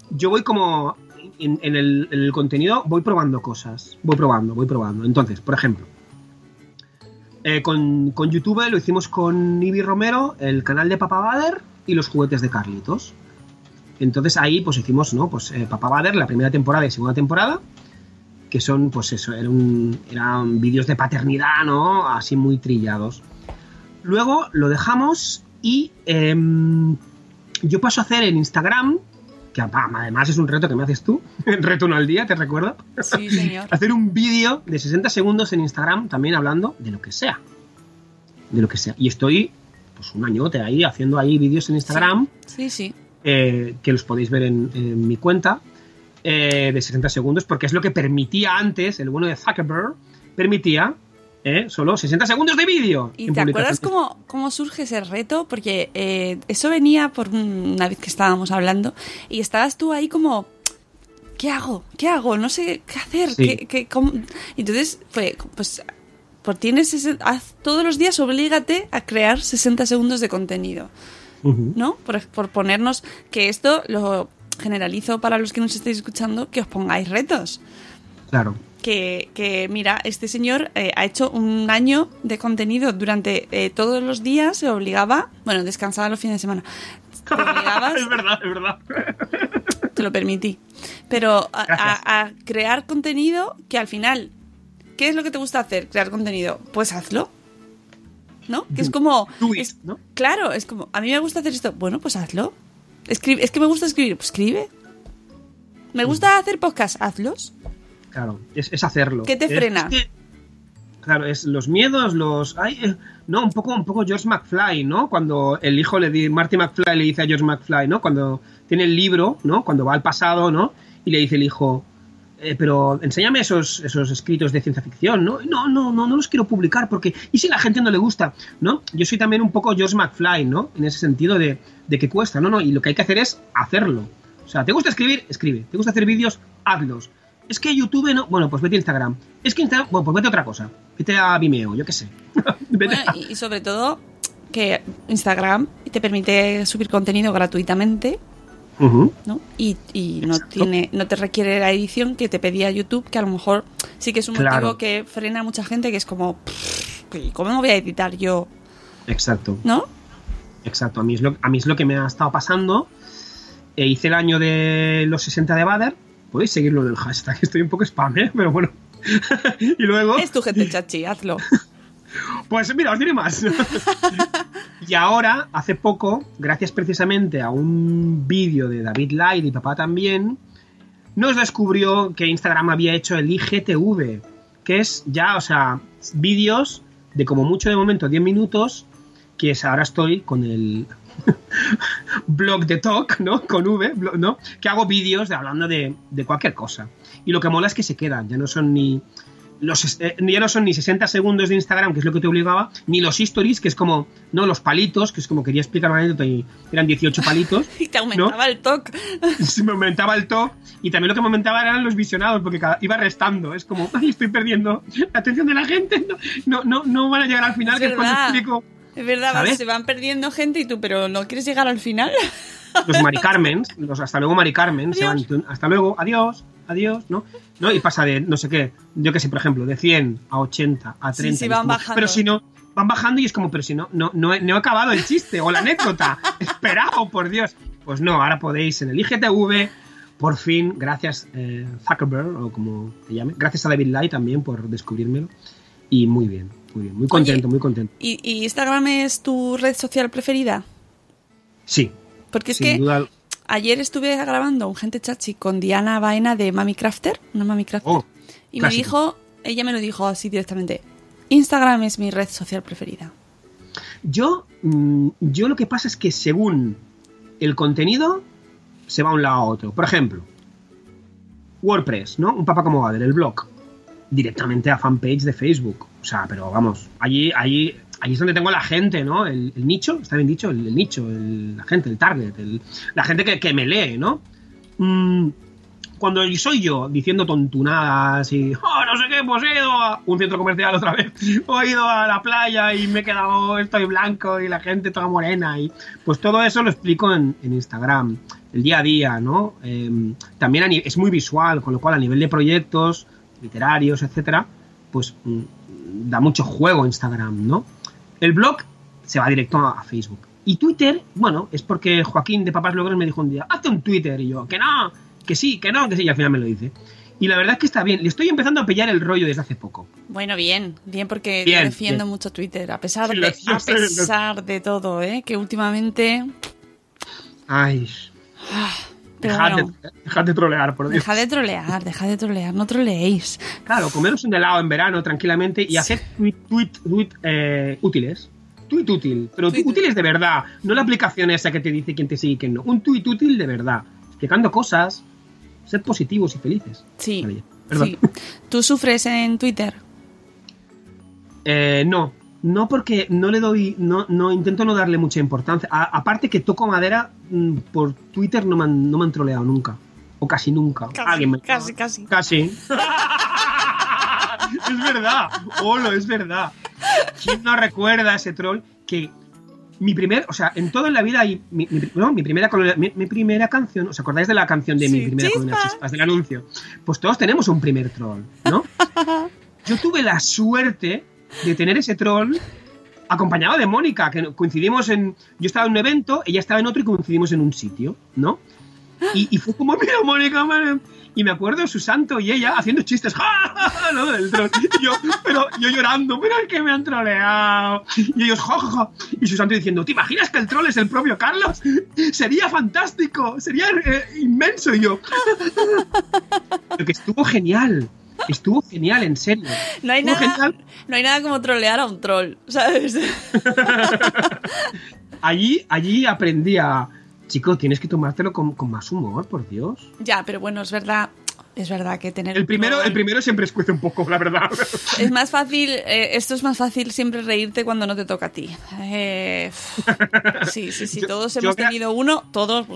Speaker 4: yo voy como en, en el, en el contenido, voy probando cosas. Voy probando, voy probando. Entonces, por ejemplo, eh, con, con YouTube lo hicimos con Ibi Romero, el canal de Papa Bader y los juguetes de Carlitos. Entonces ahí pues hicimos, ¿no? Pues eh, Papa Bader, la primera temporada y segunda temporada, que son, pues eso, eran, eran vídeos de paternidad, ¿no? Así muy trillados. Luego lo dejamos y em, yo paso a hacer en Instagram, que además es un reto que me haces tú, reto uno al día, te recuerdo,
Speaker 3: Sí, señor.
Speaker 4: hacer un vídeo de 60 segundos en Instagram también hablando de lo que sea. De lo que sea. Y estoy pues un añote ahí haciendo ahí vídeos en Instagram
Speaker 3: Sí, sí.
Speaker 4: eh, que los podéis ver en, en mi cuenta eh, de 60 segundos porque es lo que permitía antes, el bueno de Zuckerberg, permitía eh, solo 60 segundos de vídeo.
Speaker 3: ¿Y te acuerdas cómo, cómo surge ese reto? Porque eh, eso venía por un- una vez que estábamos hablando y estabas tú ahí como... ¿Qué hago? ¿Qué hago? No sé qué hacer.
Speaker 4: Sí.
Speaker 3: ¿Qué- qué- cómo? Y Entonces, fue, pues, por tienes ese- haz- todos los días oblígate a crear 60 segundos de contenido. ¿no? Por, por ponernos que esto lo generalizo para los que nos estéis escuchando, que os pongáis retos.
Speaker 4: Claro.
Speaker 3: Que, que, mira, este señor eh, ha hecho un año de contenido durante eh, todos los días, se obligaba, bueno, descansaba los fines de semana. Te obligabas,
Speaker 4: es verdad, es verdad.
Speaker 3: te lo permití. Pero a,
Speaker 4: Gracias.
Speaker 3: a- a crear contenido que al final, ¿qué es lo que te gusta hacer? Crear contenido. Pues hazlo. ¿No? Que es como...
Speaker 4: Do it,
Speaker 3: es-
Speaker 4: ¿no?
Speaker 3: Claro, es como, a mí me gusta hacer esto. Bueno, pues hazlo. Escribe, es que me gusta escribir, pues escribe. Me gusta hacer podcast, hazlos.
Speaker 4: Claro, es, es hacerlo.
Speaker 3: ¿Qué te
Speaker 4: Es-
Speaker 3: frena?
Speaker 4: es que- claro, es los miedos, los. ay, eh, no, un poco, un poco George McFly, ¿no? Cuando el hijo le di, Marty McFly le dice a George McFly, ¿no? Cuando tiene el libro, ¿no? Cuando va al pasado, ¿no? Y le dice el hijo. "Eh, pero enséñame esos, esos escritos de ciencia ficción, ¿no? No, no, no, no los quiero publicar porque. ¿Y si la gente no le gusta? ¿No? Yo soy también un poco George McFly, ¿no? En ese sentido de, de que cuesta, ¿no? no Y lo que hay que hacer es hacerlo. O sea, ¿te gusta escribir? Escribe. ¿Te gusta hacer vídeos? Hazlos. Es que YouTube no. Bueno, pues vete a Instagram. Es que Instagram. Bueno, pues vete a otra cosa. Vete a Vimeo, yo qué sé. Vete
Speaker 3: Bueno,
Speaker 4: a-
Speaker 3: y, sobre todo que Instagram te permite subir contenido gratuitamente. ¿no? Y, y no tiene, no te requiere la edición que te pedía YouTube, que a lo mejor sí que es un
Speaker 4: Claro.
Speaker 3: motivo que frena a mucha gente, que es como, "Pff, ¿y ¿cómo me voy a editar yo?
Speaker 4: Exacto.
Speaker 3: ¿No?
Speaker 4: Exacto. A mí, es lo, a mí es lo que me ha estado pasando. E hice el año de los 60 de Bader. Podéis seguirlo del hashtag. Estoy un poco spam, ¿eh? Pero bueno. y luego.
Speaker 3: Es tu gente chachi, hazlo.
Speaker 4: Pues mira, os diré más. y ahora, hace poco, gracias precisamente a un vídeo de David Light y papá también, nos descubrió que Instagram había hecho el IGTV, que es ya, o sea, vídeos de como mucho de momento 10 minutos, que es ahora estoy con el blog de talk, ¿no? Con V, ¿no? Que hago vídeos de, hablando de, de cualquier cosa. Y lo que mola es que se quedan, ya no son ni los eh, ya no son ni 60 segundos de Instagram, que es lo que te obligaba, ni los stories, que es como, no, los palitos, que es como quería explicar una anécdota y eran 18 palitos.
Speaker 3: Y te aumentaba el toque.
Speaker 4: se me aumentaba el top y también lo que me aumentaba eran los visionados porque cada- iba restando es como ay estoy perdiendo la atención de la gente no no no, no van a llegar al final
Speaker 3: Es
Speaker 4: que es cuando explico
Speaker 3: Es verdad,
Speaker 4: ¿Sabes?
Speaker 3: se van perdiendo gente y tú, pero ¿no quieres llegar al final?
Speaker 4: los Mari Carmen los hasta luego Mari Carmen se van, hasta luego adiós adiós no no y pasa de no sé qué yo qué sé por ejemplo de 100 a 80 a
Speaker 3: Sí,
Speaker 4: 30
Speaker 3: sí, van
Speaker 4: como,
Speaker 3: bajando.
Speaker 4: pero si no van bajando y es como pero si no no no he, no he acabado el chiste o la anécdota esperado por Dios pues no ahora podéis en el IGTV por fin, gracias eh, Zuckerberg, o como te llame, gracias a David Light también por descubrírmelo. Y muy bien, muy bien, muy contento,
Speaker 3: Oye,
Speaker 4: muy contento.
Speaker 3: ¿Y, y Instagram es tu red social preferida?
Speaker 4: Sí,
Speaker 3: Porque es que
Speaker 4: duda.
Speaker 3: ayer estuve grabando un gente chachi con Diana Baena de Mami Crafter, una Mami Crafter,
Speaker 4: Oh,
Speaker 3: y me
Speaker 4: clásico.
Speaker 3: dijo, ella me lo dijo así directamente, Instagram es mi red social preferida.
Speaker 4: Yo, mm, yo lo que pasa es que según el contenido, se va a un lado a otro. Por ejemplo, WordPress, ¿no? Un papá como Bader, el blog. Directamente a fanpage de Facebook. O sea, pero vamos, allí, allí, allí es donde tengo la gente, ¿no? El, nicho, está bien dicho, el, nicho, el- la gente, el target, la gente que, me lee, ¿no? Mm, cuando soy yo diciendo tontunadas y "Oh, no sé qué, pues he ido a un centro comercial otra vez, o he ido a la playa y me he quedado, estoy blanco y la gente toda morena y pues todo eso lo explico en, Instagram, el día a día, ¿no? Eh, también es muy visual, con lo cual a nivel de proyectos literarios, etcétera, pues mm, da mucho juego Instagram, ¿no? El blog se va directo a, Facebook. Y Twitter, bueno, es porque Joaquín de Papás Logros me dijo un día, hazte un Twitter. Y yo, que no, que sí, que no, que sí. Y al final me lo hice. Y la verdad es que está bien. Le estoy empezando a pillar el rollo desde hace poco.
Speaker 3: Bueno, bien, bien porque
Speaker 4: Bien,
Speaker 3: yo defiendo
Speaker 4: bien.
Speaker 3: mucho Twitter, a pesar
Speaker 4: Sí,
Speaker 3: de, a pesar de todo, ¿eh? Que últimamente...
Speaker 4: Ay,
Speaker 3: Pero
Speaker 4: dejad,
Speaker 3: bueno,
Speaker 4: de, dejad de trolear, por Dios.
Speaker 3: deja de trolear, deja de trolear, no troleéis.
Speaker 4: Claro, comeros un helado en verano tranquilamente y hacer tweet, tweet, tweet eh, útiles. Tweet útil, pero
Speaker 3: Tweet
Speaker 4: útiles de verdad. No la aplicación esa que te dice quién te sigue y quién no. Un tweet útil de verdad. Explicando cosas. Ser positivos y felices.
Speaker 3: Sí, sí. ¿Tú sufres en Twitter?
Speaker 4: Eh, no, no porque no le doy, no, no intento no darle mucha importancia. A- aparte que toco madera, mm, por Twitter no me, han, no me han troleado nunca. O casi nunca. Alguien me-
Speaker 3: casi, casi.
Speaker 4: Casi. es verdad. Olo, es verdad. ¿Quién no recuerda ese troll que mi primer, o sea, en todo en la vida hay mi, mi- no, mi primera colonia- mi, mi primera canción, ¿os acordáis de la canción de mi
Speaker 3: Sí,
Speaker 4: primera
Speaker 3: Chispas.
Speaker 4: colonia chispas del anuncio? Pues todos tenemos un primer troll, ¿no? Yo tuve la suerte de tener ese troll acompañado de Mónica, que coincidimos en. Yo estaba en un evento, ella estaba en otro y coincidimos en un sitio, ¿no? Y, y fue como, mira, Mónica, man". y me acuerdo su santo y ella haciendo chistes, ¡Ja, ja, ja! ¿no? Del troll. Y yo, pero yo llorando, pero es que me han troleado. Y ellos, ¡Ja, ja, ja! Y su santo diciendo, ¿te imaginas que el troll es el propio Carlos? Sería fantástico, sería eh, inmenso. Y yo, lo que estuvo genial. Estuvo genial, en serio.
Speaker 3: No hay,
Speaker 4: Estuvo
Speaker 3: nada,
Speaker 4: genial.
Speaker 3: no hay nada como trolear a un troll, ¿sabes?
Speaker 4: Allí, allí aprendí a. Chico, tienes que tomártelo con, con más humor, por Dios.
Speaker 3: ya, pero bueno, es verdad. Es verdad que tener
Speaker 4: El primero, el primero siempre escuece un poco, la verdad.
Speaker 3: Es más fácil, eh, esto es más fácil siempre reírte cuando no te toca a ti. Eh, sí, sí, sí, todos
Speaker 4: yo
Speaker 3: hemos tenido uno, todos.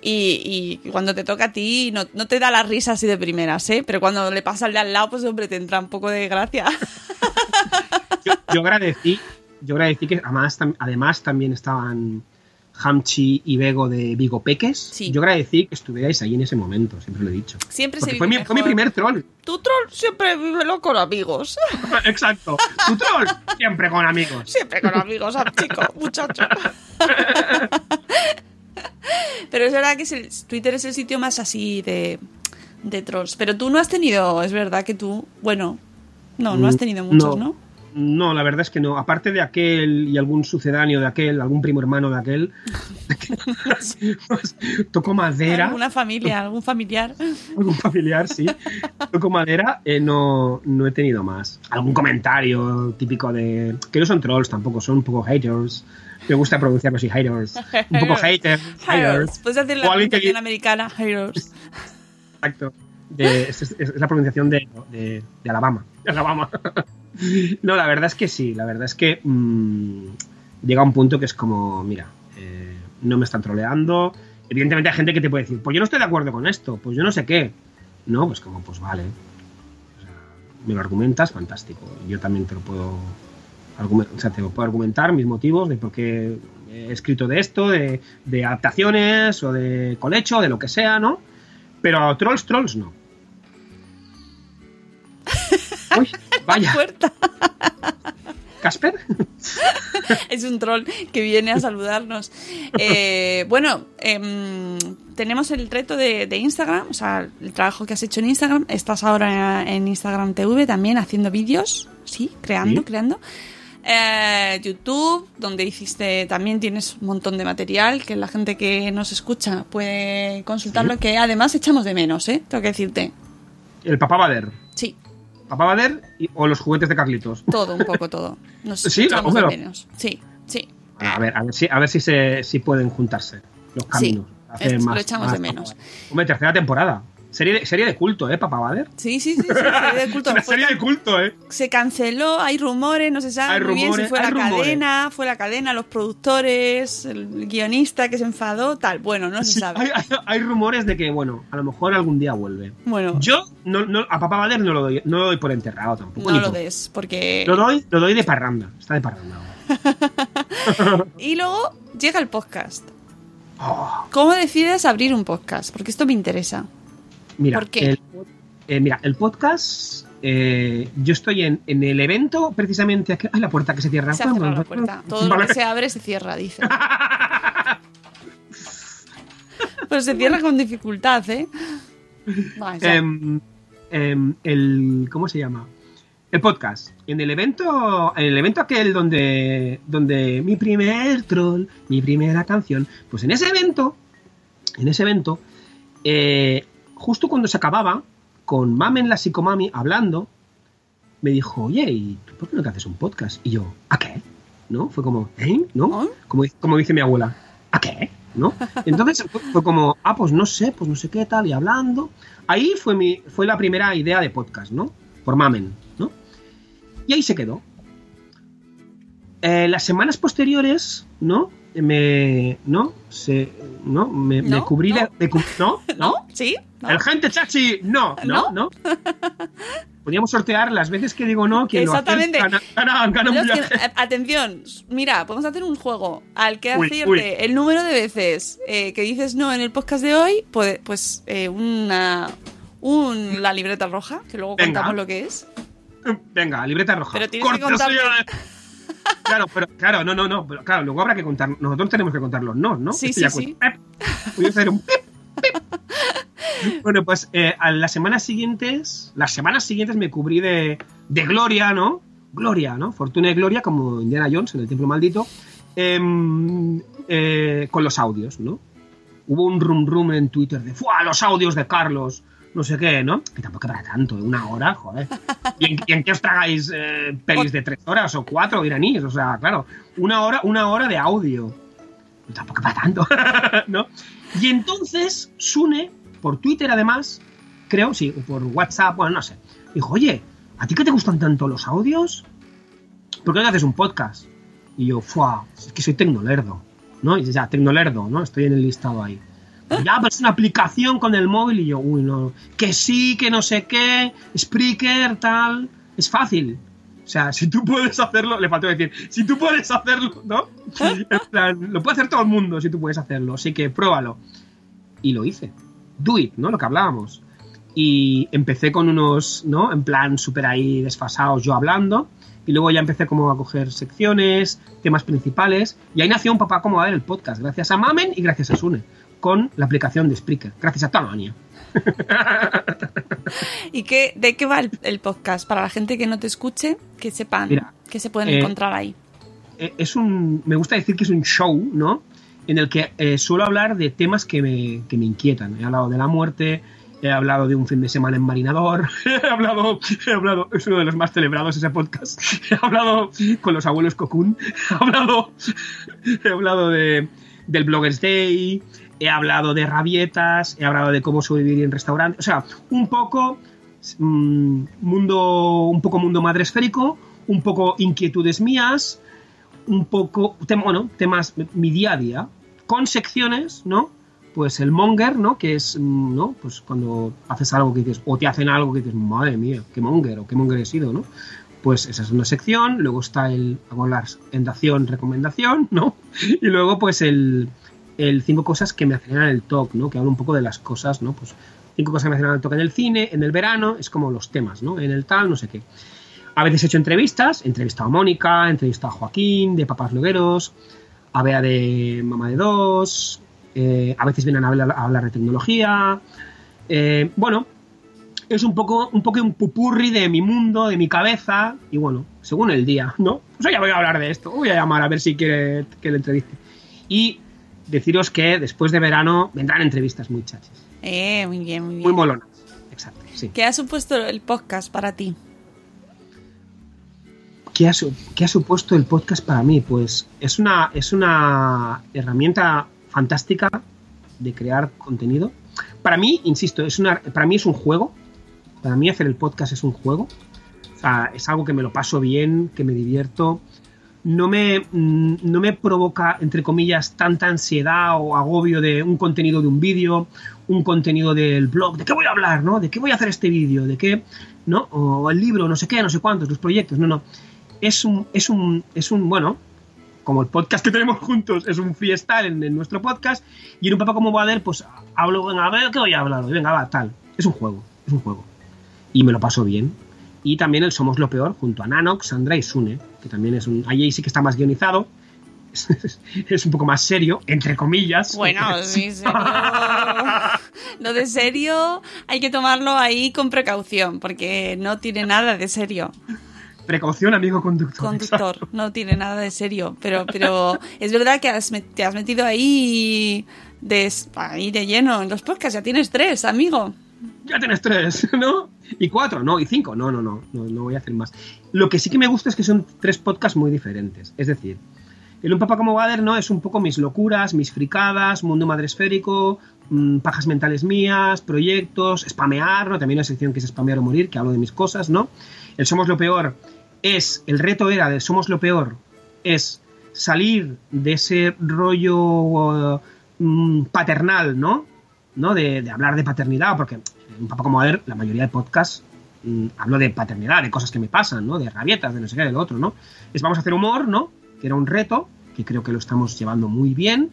Speaker 3: Y, y cuando te toca a ti no, no te da la risa así de primeras, ¿eh? Pero cuando le pasa al de al lado, pues hombre, te entra un poco de gracia.
Speaker 4: yo, yo agradecí, yo agradecí que además, tam- además también estaban Hamchi y Bego de Vigo Peques.
Speaker 3: Sí.
Speaker 4: Yo agradecí que estuvierais ahí en ese momento, siempre lo he dicho.
Speaker 3: Siempre se
Speaker 4: Porque
Speaker 3: vive
Speaker 4: fue mi, fue mi primer troll.
Speaker 3: Tu troll siempre vívelo con amigos.
Speaker 4: Exacto. Tu troll, siempre con amigos.
Speaker 3: Siempre con amigos, ah, chico, muchacho. Pero es verdad que es el- Twitter es el sitio más así de, de trolls. Pero tú no has tenido, es verdad que tú, bueno, no, no has tenido muchos, ¿no?
Speaker 4: No, la verdad es que no. Aparte de aquel y algún sucedáneo de aquel, algún primo hermano de aquel, toco madera.
Speaker 3: Alguna familia, algún familiar.
Speaker 4: algún familiar, sí. Toco madera, eh, no, no he tenido más. Algún comentario típico de. que no son trolls tampoco, son un poco haters. Me gusta pronunciarlo así, haters. Un poco haters.
Speaker 3: Haters.
Speaker 4: Haters.
Speaker 3: Puedes hacer la pronunciación americana, haters.
Speaker 4: Exacto. De- es, es- es la pronunciación de, de- de Alabama. De Alabama. No, la verdad es que sí. La verdad es que mm, llega un punto que es como, mira, eh, no me están troleando. Evidentemente hay gente que te puede decir, pues yo no estoy de acuerdo con esto, pues yo no sé qué. No, pues como, pues vale. O sea, me lo argumentas, fantástico. Yo también te lo puedo, argumen- o sea, te lo puedo argumentar mis motivos de por qué he escrito de esto, de, de adaptaciones o de colecho, de lo que sea, ¿no? Pero trolls, trolls no. Uy, vaya,
Speaker 3: Puerta.
Speaker 4: Casper.
Speaker 3: Es un troll que viene a saludarnos. Eh, bueno, em, tenemos el reto de, de Instagram, o sea, el trabajo que has hecho en Instagram. Estás ahora en Instagram TV también haciendo vídeos, sí, creando,
Speaker 4: Sí.
Speaker 3: creando. Eh, YouTube, donde hiciste, también tienes un montón de material que la gente que nos escucha puede consultarlo, que además echamos de menos, ¿eh? Tengo que decirte.
Speaker 4: El papá Bader.
Speaker 3: Sí,
Speaker 4: Papá Bader y- o los juguetes de Carlitos.
Speaker 3: todo, un poco todo. Nos
Speaker 4: Sí,
Speaker 3: de menos. Sí, sí.
Speaker 4: A ver, a ver si, a ver si, se, si pueden juntarse los caminos. hacer
Speaker 3: es- lo echamos
Speaker 4: más
Speaker 3: de menos.
Speaker 4: Hombre, tercera temporada. Serie de, serie de culto, ¿eh? Papá Bader.
Speaker 3: Sí, sí, sí, sí, serie de culto.
Speaker 4: Una serie de culto, ¿eh?
Speaker 3: se canceló, hay rumores, no se sabe
Speaker 4: Hay
Speaker 3: muy bien si
Speaker 4: rumores,
Speaker 3: fue la
Speaker 4: rumores.
Speaker 3: cadena, fue la cadena, los productores, el guionista que se enfadó, tal. Bueno, no se
Speaker 4: Sí,
Speaker 3: sabe.
Speaker 4: hay, hay- hay rumores de que, bueno, a lo mejor algún día vuelve.
Speaker 3: Bueno,
Speaker 4: Yo no, no- a Papá Bader no lo doy, no lo doy por enterrado tampoco.
Speaker 3: no lo
Speaker 4: por-
Speaker 3: des, porque...
Speaker 4: Lo doy, lo doy de parranda. Está de parranda.
Speaker 3: Y luego llega el podcast.
Speaker 4: Oh,
Speaker 3: ¿Cómo decides abrir un podcast? Porque esto me interesa.
Speaker 4: Mira,
Speaker 3: ¿Por qué?
Speaker 4: El, eh, mira, el podcast. eh, yo estoy en, en el evento precisamente. Aquí, ay, la puerta que se cierra.
Speaker 3: Se ha cerrado la puerta. Todo lo que se abre se cierra, dice. Pero se cierra con dificultad, ¿eh? Vaya.
Speaker 4: Em, em, el ¿cómo se llama? El podcast. En el evento, en el evento aquel donde, donde mi primer troll, mi primera canción, pues en ese evento, en ese evento, eh, justo cuando se acababa, con Mamen la psicomami hablando, me dijo, oye, ¿y tú por qué no te haces un podcast? Y yo, ¿a qué? ¿No? Fue como, ¿eh? ¿No?
Speaker 3: ¿Ah?
Speaker 4: Como, como dice mi abuela, ¿a qué? ¿No? Entonces fue, fue como, ah, pues no sé, pues no sé qué tal, y hablando. Ahí fue, mi, fue la primera idea de podcast, ¿no? Por Mamen, ¿no? Y ahí se quedó. Eh, las semanas posteriores, ¿no? Me. ¿No? Se, ¿No? Me, me
Speaker 3: ¿No?
Speaker 4: cubrí.
Speaker 3: ¿No?
Speaker 4: ¿No?
Speaker 3: ¿No? ¿Sí?
Speaker 4: El gente chachi, no, no, no. Podríamos sortear las veces que digo no, que
Speaker 3: Exactamente.
Speaker 4: Gana, gana, gana un
Speaker 3: Los que-
Speaker 4: viaje.
Speaker 3: a- atención, mira, podemos hacer un juego al que
Speaker 4: Uy,
Speaker 3: acierte
Speaker 4: uy.
Speaker 3: el número de veces eh, que dices no en el podcast de hoy, pues, pues eh, una un, la libreta roja, que luego
Speaker 4: Venga.
Speaker 3: contamos lo que es.
Speaker 4: Venga, libreta roja.
Speaker 3: Pero tienes que
Speaker 4: Cortesía
Speaker 3: contarme.
Speaker 4: Claro, pero claro, no, no, no. Pero claro, luego habrá que contar. Nosotros tenemos que contar los no, ¿no?
Speaker 3: Sí,
Speaker 4: Esto
Speaker 3: sí,
Speaker 4: ya
Speaker 3: sí.
Speaker 4: Voy a hacer un pip, bueno, pues eh, a las semanas siguientes, las semanas siguientes me cubrí de, de gloria, ¿no? Gloria, ¿no? Fortuna y gloria, como Indiana Jones en el Templo Maldito, em, eh, con los audios, ¿no? Hubo un rum rum en Twitter de ¡Fua! Los audios de Carlos, no sé qué, ¿no? Que tampoco para tanto, de una hora, joder. ¿Y en, y en qué os tragáis eh, pelis de tres horas o cuatro iraníes? O sea, claro, una hora, una hora de audio. Tampoco para tanto, ¿no? Y entonces Sune, por Twitter además, creo, sí, o por WhatsApp, bueno, no sé, dijo, oye, ¿a ti que te gustan tanto los audios? ¿Por qué no haces un podcast? Y yo, ¡fua! Es que soy tecnolerdo, ¿no? Y dice, ya, tecnolerdo, ¿no? Estoy en el listado ahí. Ya, pero es una aplicación con el móvil y yo, uy, no. Que sí, que no sé qué, Spreaker, tal. Es fácil. O sea, si tú puedes hacerlo, le faltó decir, si tú puedes hacerlo, ¿no? En plan, lo puede hacer todo el mundo si tú puedes hacerlo, así que pruébalo. Y lo hice. Do it, ¿no? Lo que hablábamos. Y empecé con unos, ¿no? En plan súper ahí desfasados yo hablando. Y luego ya empecé como a coger secciones, temas principales. Y ahí nació un papá como a ver el podcast, gracias a Mamen y gracias a Sune, con la aplicación de Spreaker. Gracias a Tania.
Speaker 3: ¿Y qué, de qué va el, el podcast? Para la gente que no te escuche, que sepan
Speaker 4: Mira,
Speaker 3: que se pueden
Speaker 4: eh,
Speaker 3: encontrar ahí.
Speaker 4: Eh, es un, me gusta decir que es un show, ¿no? En el que eh, suelo hablar de temas que me, que me inquietan. He hablado de la muerte, he hablado de un fin de semana en Marinador, he hablado, he hablado, es uno de los más celebrados ese podcast, he hablado con los abuelos Cocoon, he hablado, he hablado de, del Bloggers Day, he hablado de rabietas, he hablado de cómo sobrevivir en restaurantes, o sea, un poco mm, mundo, un poco mundo madre esférico, un poco inquietudes mías, un poco, bueno, temas, mi día a día, con secciones, ¿no? Pues el monger, ¿no? Que es, mm, ¿no? Pues cuando haces algo que dices, o te hacen algo que dices, madre mía, qué monger, o qué monger he sido, ¿no? Pues esa es una sección, luego está el, hago la endación, recomendación, ¿no? Y luego, pues el, el cinco cosas que me aceleran el TOC, ¿no? Que hablo un poco de las cosas, ¿no? Pues cinco cosas que me aceleran el TOC en el cine, en el verano, es como los temas, ¿no? En el tal, no sé qué. A veces he hecho entrevistas, he entrevistado a Mónica, he entrevistado a Joaquín de Papás Logueros, a Bea de Mamá de Dos, eh, a veces vienen a hablar, de tecnología. Eh, bueno, es un poco, un poco un pupurri de mi mundo, de mi cabeza, y bueno, según el día, ¿no? Pues ya voy a hablar de esto, voy a llamar a ver si quiere que le entreviste. Y deciros que después de verano vendrán entrevistas muy chachas,
Speaker 3: Eh, muy bien, muy bien.
Speaker 4: muy molonas. Exacto, sí.
Speaker 3: ¿Qué ha supuesto el podcast para ti?
Speaker 4: ¿Qué ha, qué ha supuesto el podcast para mí? Pues es una, es una herramienta fantástica de crear contenido. Para mí, insisto, es una, para mí es un juego. Para mí hacer el podcast es un juego. O sea, es algo que me lo paso bien, que me divierto. No me, mm, no me provoca, entre comillas, tanta ansiedad o agobio de un contenido de un vídeo, un contenido del blog, de qué voy a hablar, ¿no? De qué voy a hacer este vídeo, de qué, ¿no? O el libro, no sé qué, no sé cuántos, los proyectos, no, no es un, es un, es un, bueno, como el podcast que tenemos juntos, es un freestyle en, nuestro podcast, y en un papá como Bader, pues hablo, venga, a ver, ¿qué voy a hablar? Venga, va, tal. Es un juego, es un juego. Y me lo paso bien. Y también el Somos lo Peor, junto a Nanox, Sandra y Sune, que también es un, ahí sí que está más guionizado, es un poco más serio, entre comillas.
Speaker 3: Bueno, sí, serio. Lo de serio hay que tomarlo ahí con precaución, porque no tiene nada de serio.
Speaker 4: Precaución, amigo conductor.
Speaker 3: Conductor, no tiene nada de serio. Pero, pero es verdad que has te has metido ahí de, ahí de lleno en los podcasts. Ya tienes tres, amigo.
Speaker 4: Ya tienes tres, ¿no? Y cuatro, no, y cinco, no, no, no, no, no voy a hacer más. Lo que sí que me gusta es que son tres podcasts muy diferentes. Es decir, el Un Papá como Bader, ¿no? Es un poco mis locuras, mis fricadas, mundo madresférico, mm, pajas mentales mías, proyectos, spamear, ¿no? También una sección que es spamear o morir, que hablo de mis cosas, ¿no? El Somos lo Peor es, el reto era del Somos lo Peor, es salir de ese rollo mm, paternal, ¿no? ¿no? De, de hablar de paternidad, porque un papá como ver, la mayoría de podcasts mm, hablo de paternidad, de cosas que me pasan, ¿no? De rabietas, de no sé qué, del otro, ¿no? Es vamos a hacer humor, ¿no? Que era un reto, que creo que lo estamos llevando muy bien.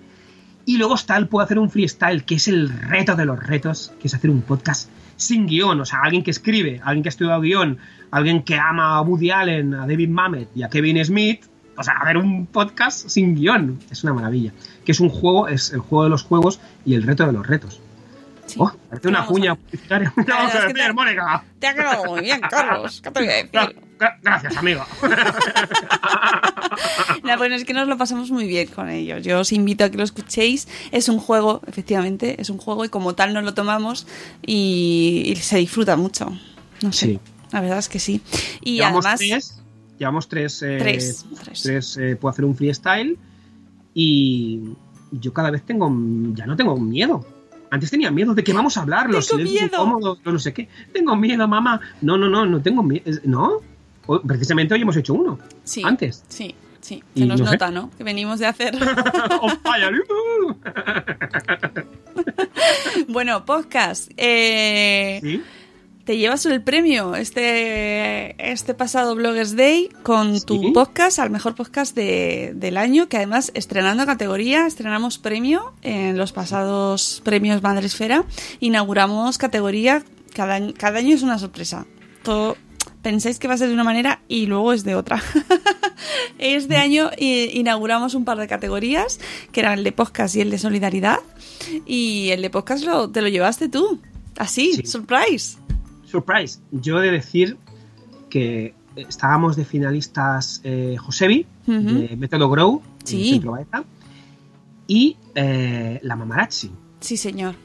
Speaker 4: Y luego está el puedo hacer un freestyle, que es el reto de los retos, que es hacer un podcast sin guion, o sea, alguien que escribe, alguien que ha estudiado guion, alguien que ama a Woody Allen, a David Mamet y a Kevin Smith, o sea, hacer un podcast sin guion, es una maravilla. Que es un juego, es el juego de los juegos y el reto de los retos.
Speaker 3: Sí.
Speaker 4: Oh, parece una cuña publicitaria. Te vamos
Speaker 3: es
Speaker 4: a
Speaker 3: que
Speaker 4: decir,
Speaker 3: te-
Speaker 4: Mónica.
Speaker 3: Te ha quedado muy bien, Carlos. ¿Qué te voy a decir?
Speaker 4: Gra- gra- Gracias, amigo.
Speaker 3: No, bueno, es que nos lo pasamos muy bien con ellos. Yo os invito a que lo escuchéis. Es un juego, efectivamente, es un juego y como tal nos lo tomamos y, y se disfruta mucho. No sé,
Speaker 4: Sí.
Speaker 3: la verdad es que sí. Y
Speaker 4: llevamos
Speaker 3: además,
Speaker 4: tres. Llevamos tres. eh,
Speaker 3: Tres, tres.
Speaker 4: tres, eh, puedo hacer un freestyle. Y yo cada vez tengo. Ya no tengo miedo. Antes tenía miedo de que vamos a hablar, los silencios incómodos, no, sé qué. Tengo miedo, mamá. No, no, no, no tengo miedo. No. Precisamente hoy hemos hecho uno.
Speaker 3: sí,
Speaker 4: Antes.
Speaker 3: Sí, sí, se nos
Speaker 4: no sé.
Speaker 3: nota, ¿no? Que venimos de hacer.
Speaker 4: Oh,
Speaker 3: bueno, podcast. Eh,
Speaker 4: Sí.
Speaker 3: Te llevas el premio este, este pasado Bloggers Day con tu
Speaker 4: Sí.
Speaker 3: podcast, al mejor podcast de- del año, que además estrenando categoría, estrenamos premio en los pasados premios Madresfera, inauguramos categoría, cada, año- cada año es una sorpresa. Todo, pensáis que va a ser de una manera y luego es de otra. este año eh, inauguramos un par de categorías, que eran el de podcast y el de solidaridad, y el de podcast lo, te lo llevaste tú. Así,
Speaker 4: Sí.
Speaker 3: surprise.
Speaker 4: Surprise. Yo he de decir que estábamos de finalistas eh, Josebi,
Speaker 3: Ujú.
Speaker 4: de Método Grow,
Speaker 3: Sí.
Speaker 4: Baeza, y eh, la Mamarazzi.
Speaker 3: Sí, señor.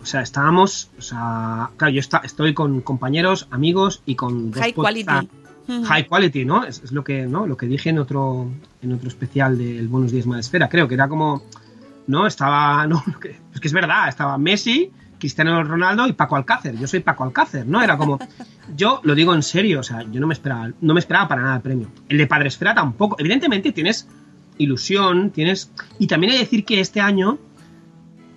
Speaker 4: O sea, estábamos, o sea, claro, yo está- estoy con compañeros, amigos y con
Speaker 3: High quality.
Speaker 4: High quality, ¿no? Es, es lo que, ¿no? Lo que dije en otro, en otro especial del Buenos Días Madresfera, creo que era como, ¿no? Estaba, no, es que es verdad, estaba Messi, Cristiano Ronaldo y Paco Alcácer. Yo soy Paco Alcácer, ¿no? Era como, yo lo digo en serio, o sea, yo no me esperaba, no me esperaba para nada el premio. El de Padresfera tampoco. Evidentemente tienes ilusión, tienes, y también hay que decir que este año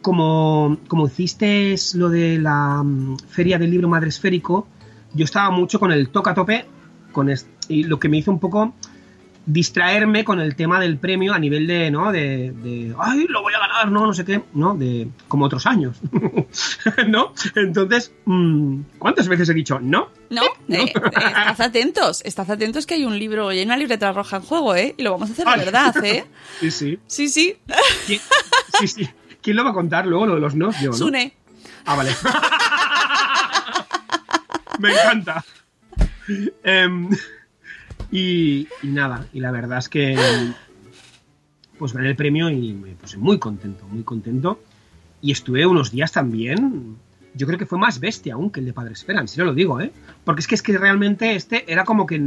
Speaker 4: como, como hiciste lo de la mm, feria del libro madresférico, yo estaba mucho con el toca tope, con es- y lo que me hizo un poco distraerme con el tema del premio a nivel de, ¿no? De, de, ay, lo voy a ganar, no, no sé qué, ¿no? De, como otros años, ¿no? Entonces, mm, ¿cuántas veces he dicho no?
Speaker 3: No, eh, eh, estad atentos, estad atentos que hay un libro y hay una libreta roja en juego, ¿eh? Y lo vamos a hacer de verdad, ¿eh?
Speaker 4: Sí, sí.
Speaker 3: Sí, sí.
Speaker 4: ¿Quién, sí, sí. ¿Quién lo va a contar luego lo de los no? Yo, ¿no?
Speaker 3: Sune.
Speaker 4: Ah, vale. Me encanta. Em, y, nada, y la verdad es que pues gané el premio y me puse muy contento, muy contento. Y estuve unos días también. Yo creo que fue más bestia aún que el de Padre Esfera, en serio lo digo, ¿eh? Porque es que, es que realmente este era como que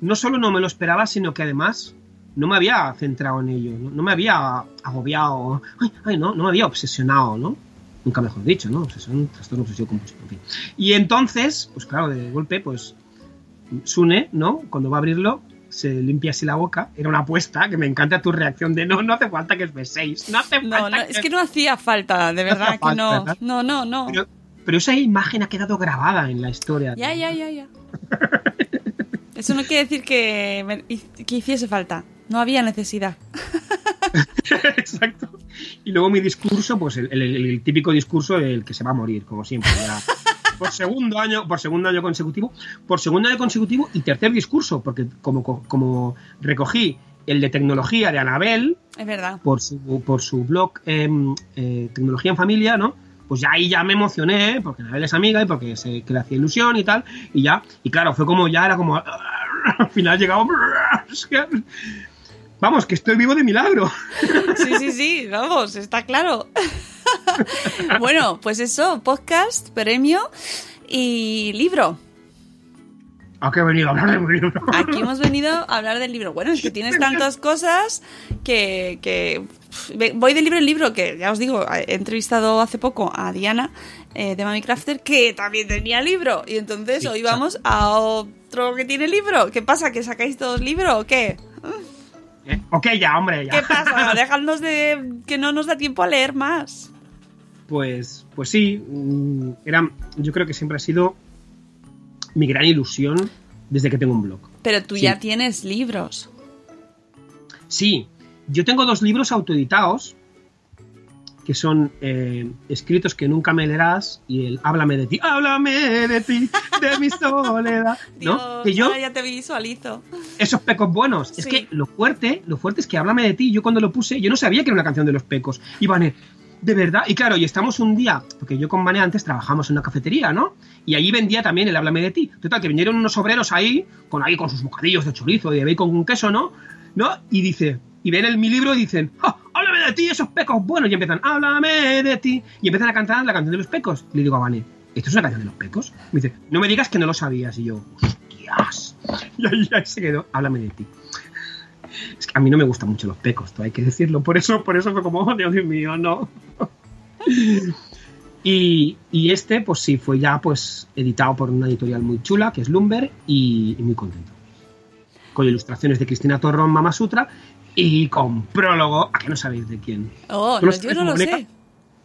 Speaker 4: no solo no me lo esperaba, sino que además no me había centrado en ello, no, no me había agobiado, ay, ay, no, no me había obsesionado, ¿no? Nunca mejor dicho, ¿no? Obsesión, trastorno obsesivo compulsivo, en fin. Y entonces, pues claro, de golpe, pues Sune, ¿no? Cuando va a abrirlo, se limpia así la boca. Era una apuesta, que me encanta tu reacción de no, no hace falta que os beséis. No hace
Speaker 3: No,
Speaker 4: falta
Speaker 3: no, es que no hacía falta, de
Speaker 4: No
Speaker 3: verdad que
Speaker 4: falta,
Speaker 3: no.
Speaker 4: ¿verdad?
Speaker 3: No, no, no.
Speaker 4: Pero, pero esa imagen ha quedado grabada en la historia.
Speaker 3: Ya, ya, ya, ya. Eso no quiere decir que, me- que hiciese falta. No había necesidad.
Speaker 4: Exacto. Y luego mi discurso, pues el, el- el típico discurso del que se va a morir, como siempre. ya. Por segundo año, por segundo año consecutivo, por segundo año consecutivo y tercer discurso, porque como, como recogí el de tecnología de Anabel
Speaker 3: Es verdad.
Speaker 4: por su, por su blog em, eh, Tecnología en Familia, ¿no? Pues ya ahí ya me emocioné, porque Anabel es amiga y porque sé que le hacía ilusión y tal, y ya, y claro, fue como ya era como al final llegaba vamos, que estoy vivo de milagro.
Speaker 3: Sí, sí, sí, vamos, está claro. bueno, pues eso, podcast, premio y libro.
Speaker 4: ¿A qué he venido a hablar de mi libro?
Speaker 3: Aquí hemos venido a hablar del libro. Bueno, es que tienes tantas cosas que, voy de libro en libro, que ya os digo, he entrevistado hace poco a Diana eh, de Mami Crafter, que también tenía libro. Y entonces hoy vamos a otro que tiene libro. ¿Qué pasa? ¿Que sacáis todos libro o qué?
Speaker 4: Eh, ok, ya, hombre, ya.
Speaker 3: ¿Qué pasa? Dejadnos de que no nos da tiempo a leer más.
Speaker 4: Pues, pues sí, mm, era, yo creo que siempre ha sido mi gran ilusión desde que tengo un blog.
Speaker 3: Pero tú
Speaker 4: Sí.
Speaker 3: ya tienes libros.
Speaker 4: Sí, yo tengo dos libros autoeditados que son eh, escritos que nunca me leerás y el Háblame de ti, háblame de ti, de mi soledad, ¿no?
Speaker 3: Dios,
Speaker 4: que yo,
Speaker 3: ya te visualizo.
Speaker 4: esos pecos buenos. Es que lo fuerte, lo fuerte es que Háblame de ti, yo cuando lo puse, yo no sabía que era una canción de los pecos. Y Vane, de verdad. Y claro, y estamos un día, porque yo con Vane antes trabajamos en una cafetería, ¿no? Y allí vendía también el Háblame de ti. Total, que vinieron unos obreros ahí, con ahí con sus bocadillos de chorizo y de bacon con queso, ¿no? ¿No? Y dice, y ven el, mi libro y dicen, ¡Ah, háblame de ti, esos pecos buenos. Y empiezan, háblame de ti. Y empiezan a cantar la canción de los pecos. Le digo a Vane, ¿esto es una canción de los pecos? Me dice, no me digas que no lo sabías. Y yo, hostias. Y ahí, se quedó, háblame de ti. Es que a mí no me gustan mucho los pecos, hay que decirlo. Por eso, por eso fue como, oh, Dios mío, no. Y, y este, pues sí, fue ya pues editado por una editorial muy chula, que es Lumber, y, y muy contento. Con ilustraciones de Cristina Torrón, Mama Sutra, y con prólogo, ¿a qué no sabéis de quién?
Speaker 3: Oh,
Speaker 4: ¿Tú lo
Speaker 3: no, yo no lo
Speaker 4: Mónica?
Speaker 3: sé.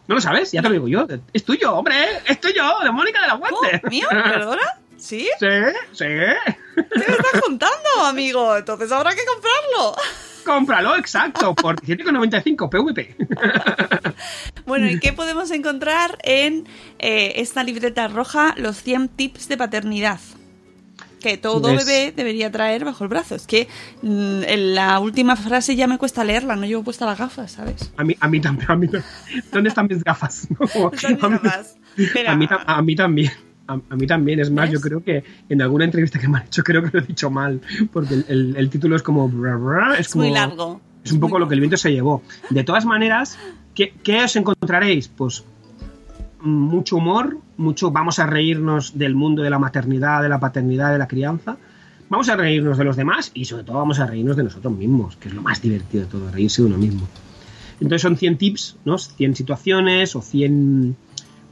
Speaker 4: ¿No lo sabes? Ya te lo digo yo. Es tuyo, hombre, es tuyo, de Mónica de la
Speaker 3: Oh,
Speaker 4: Guante.
Speaker 3: ¿Mío? ¿Perdona? ¿Sí?
Speaker 4: Sí, sí.
Speaker 3: ¿Qué me estás contando, amigo? Entonces habrá que comprarlo.
Speaker 4: Cómpralo, exacto, por 7,95 PVP.
Speaker 3: Bueno, ¿y qué podemos encontrar en eh, esta libreta roja? Los 100 tips de paternidad. Que todo bebé debería traer bajo el brazo. Es que mm, en la última frase ya me cuesta leerla, no llevo puesta las gafas, ¿sabes?
Speaker 4: A mí, a mí también. A mí, ¿Dónde están mis gafas? No,
Speaker 3: Están mis
Speaker 4: a, mí,
Speaker 3: gafas. Espera.
Speaker 4: a mí tam- a mí también. A, a mí también. Es más, yo creo que en alguna entrevista que me han hecho, creo que lo he dicho mal. Porque el, el- el título es como. bra, bra, es,
Speaker 3: Es
Speaker 4: como
Speaker 3: muy largo.
Speaker 4: Es un poco lo que el viento se llevó. De todas maneras, ¿qué, qué os encontraréis? Pues mucho humor, mucho vamos a reírnos del mundo de la maternidad, de la paternidad, de la crianza. Vamos a reírnos de los demás y sobre todo vamos a reírnos de nosotros mismos, que es lo más divertido de todo, reírse de uno mismo. Entonces son 100 tips, ¿no? 100 situaciones o 100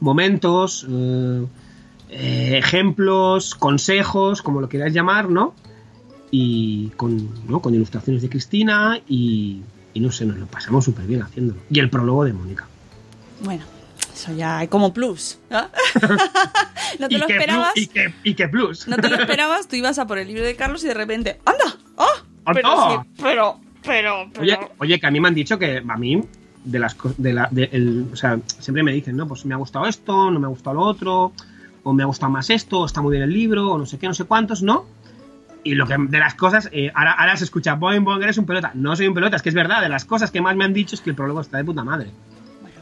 Speaker 4: momentos, eh, eh, ejemplos, consejos, como lo queráis llamar, ¿no? Y con, ¿no? con ilustraciones de Cristina y, y no sé, nos lo pasamos súper bien haciéndolo. Y el prólogo de Mónica.
Speaker 3: Bueno, eso ya hay como plus. ¿no? no te lo esperabas.
Speaker 4: plus, y, qué plus.
Speaker 3: No te lo esperabas, tú ibas a por el libro de Carlos y de repente, ¡anda! ¡Ah! Pero pero, pero, pero.
Speaker 4: Oye, oye, que a mí me han dicho que a mí, de las cosas, de la, de el- o sea, siempre me dicen, no, pues me ha gustado esto, no me ha gustado lo otro, o me ha gustado más esto, o está muy bien el libro, o no sé qué, no sé cuántos, ¿no? Y lo que de las cosas, eh, ahora, ahora se escucha, boing, boing, eres un pelota. No soy un pelota, es que es verdad, de las cosas que más me han dicho es que el prólogo está de puta madre.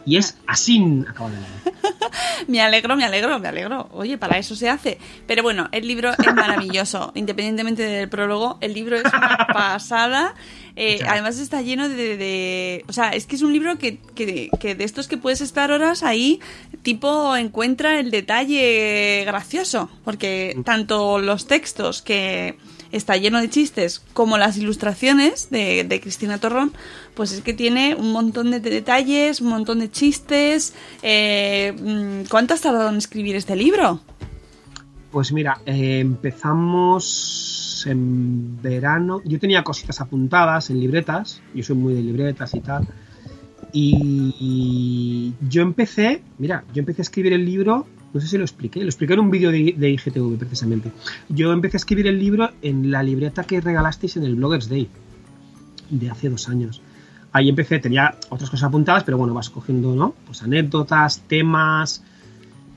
Speaker 4: Y es así.
Speaker 3: Me alegro, me alegro, me alegro. Oye, para eso se hace. Pero bueno, el libro es maravilloso. Independientemente del prólogo, el libro es una pasada. Eh, además está lleno de, de- O sea, es que es un libro que, que- que de estos que puedes estar horas ahí, tipo, encuentra el detalle gracioso. Porque tanto los textos que está lleno de chistes como las ilustraciones de, Cristina Torrón, pues es que tiene un montón de detalles, un montón de chistes. Eh, mm, ¿Cuánto has tardado en escribir este libro?
Speaker 4: Pues mira, eh, empezamos en verano. Yo tenía cositas apuntadas en libretas. Yo soy muy de libretas y tal. Y, y yo empecé, mira, yo empecé a escribir el libro. No sé si lo expliqué, lo expliqué en un vídeo de, de IGTV precisamente. Yo empecé a escribir el libro en la libreta que regalasteis en el Bloggers Day de hace dos años. Ahí empecé, tenía otras cosas apuntadas, pero bueno, vas cogiendo, ¿no? Pues anécdotas, temas,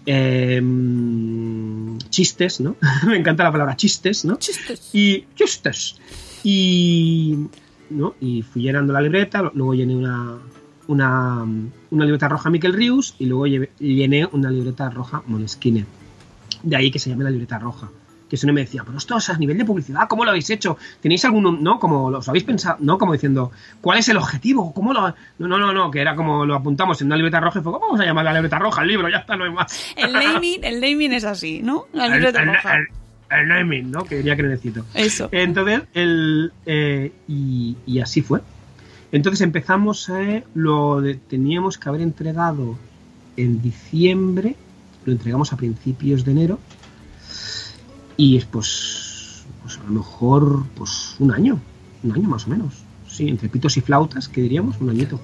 Speaker 4: em, chistes, ¿no? Me encanta la palabra chistes, ¿no?
Speaker 3: Chistes.
Speaker 4: Y chistes. Y, ¿no? y fui llenando la libreta, luego llené una, una, una libreta roja Miquel Rius y luego llené una libreta roja Moleskine. De ahí que se llame la libreta roja. Que eso no me decía, pero esto es a nivel de publicidad, ¿cómo lo habéis hecho? ¿Tenéis alguno, no? Como los habéis pensado, ¿no? Como diciendo, ¿cuál es el objetivo? ¿Cómo lo.? No, no, no, no, que era como lo apuntamos en una libreta roja y fue, ¿cómo vamos a llamar la libreta roja? El libro, ya está, no hay más.
Speaker 3: El naming, el naming es así, ¿no? La
Speaker 4: El-
Speaker 3: libreta
Speaker 4: el-
Speaker 3: roja.
Speaker 4: el- el naming, ¿no? Que diría que necesito.
Speaker 3: Eso.
Speaker 4: Entonces, el, eh, y, y así fue. Entonces empezamos, eh, lo de- teníamos que haber entregado en diciembre, lo entregamos a principios de enero, y es pues, pues a lo mejor pues un año, un año más o menos. Sí, entre pitos y flautas, que diríamos, un añito.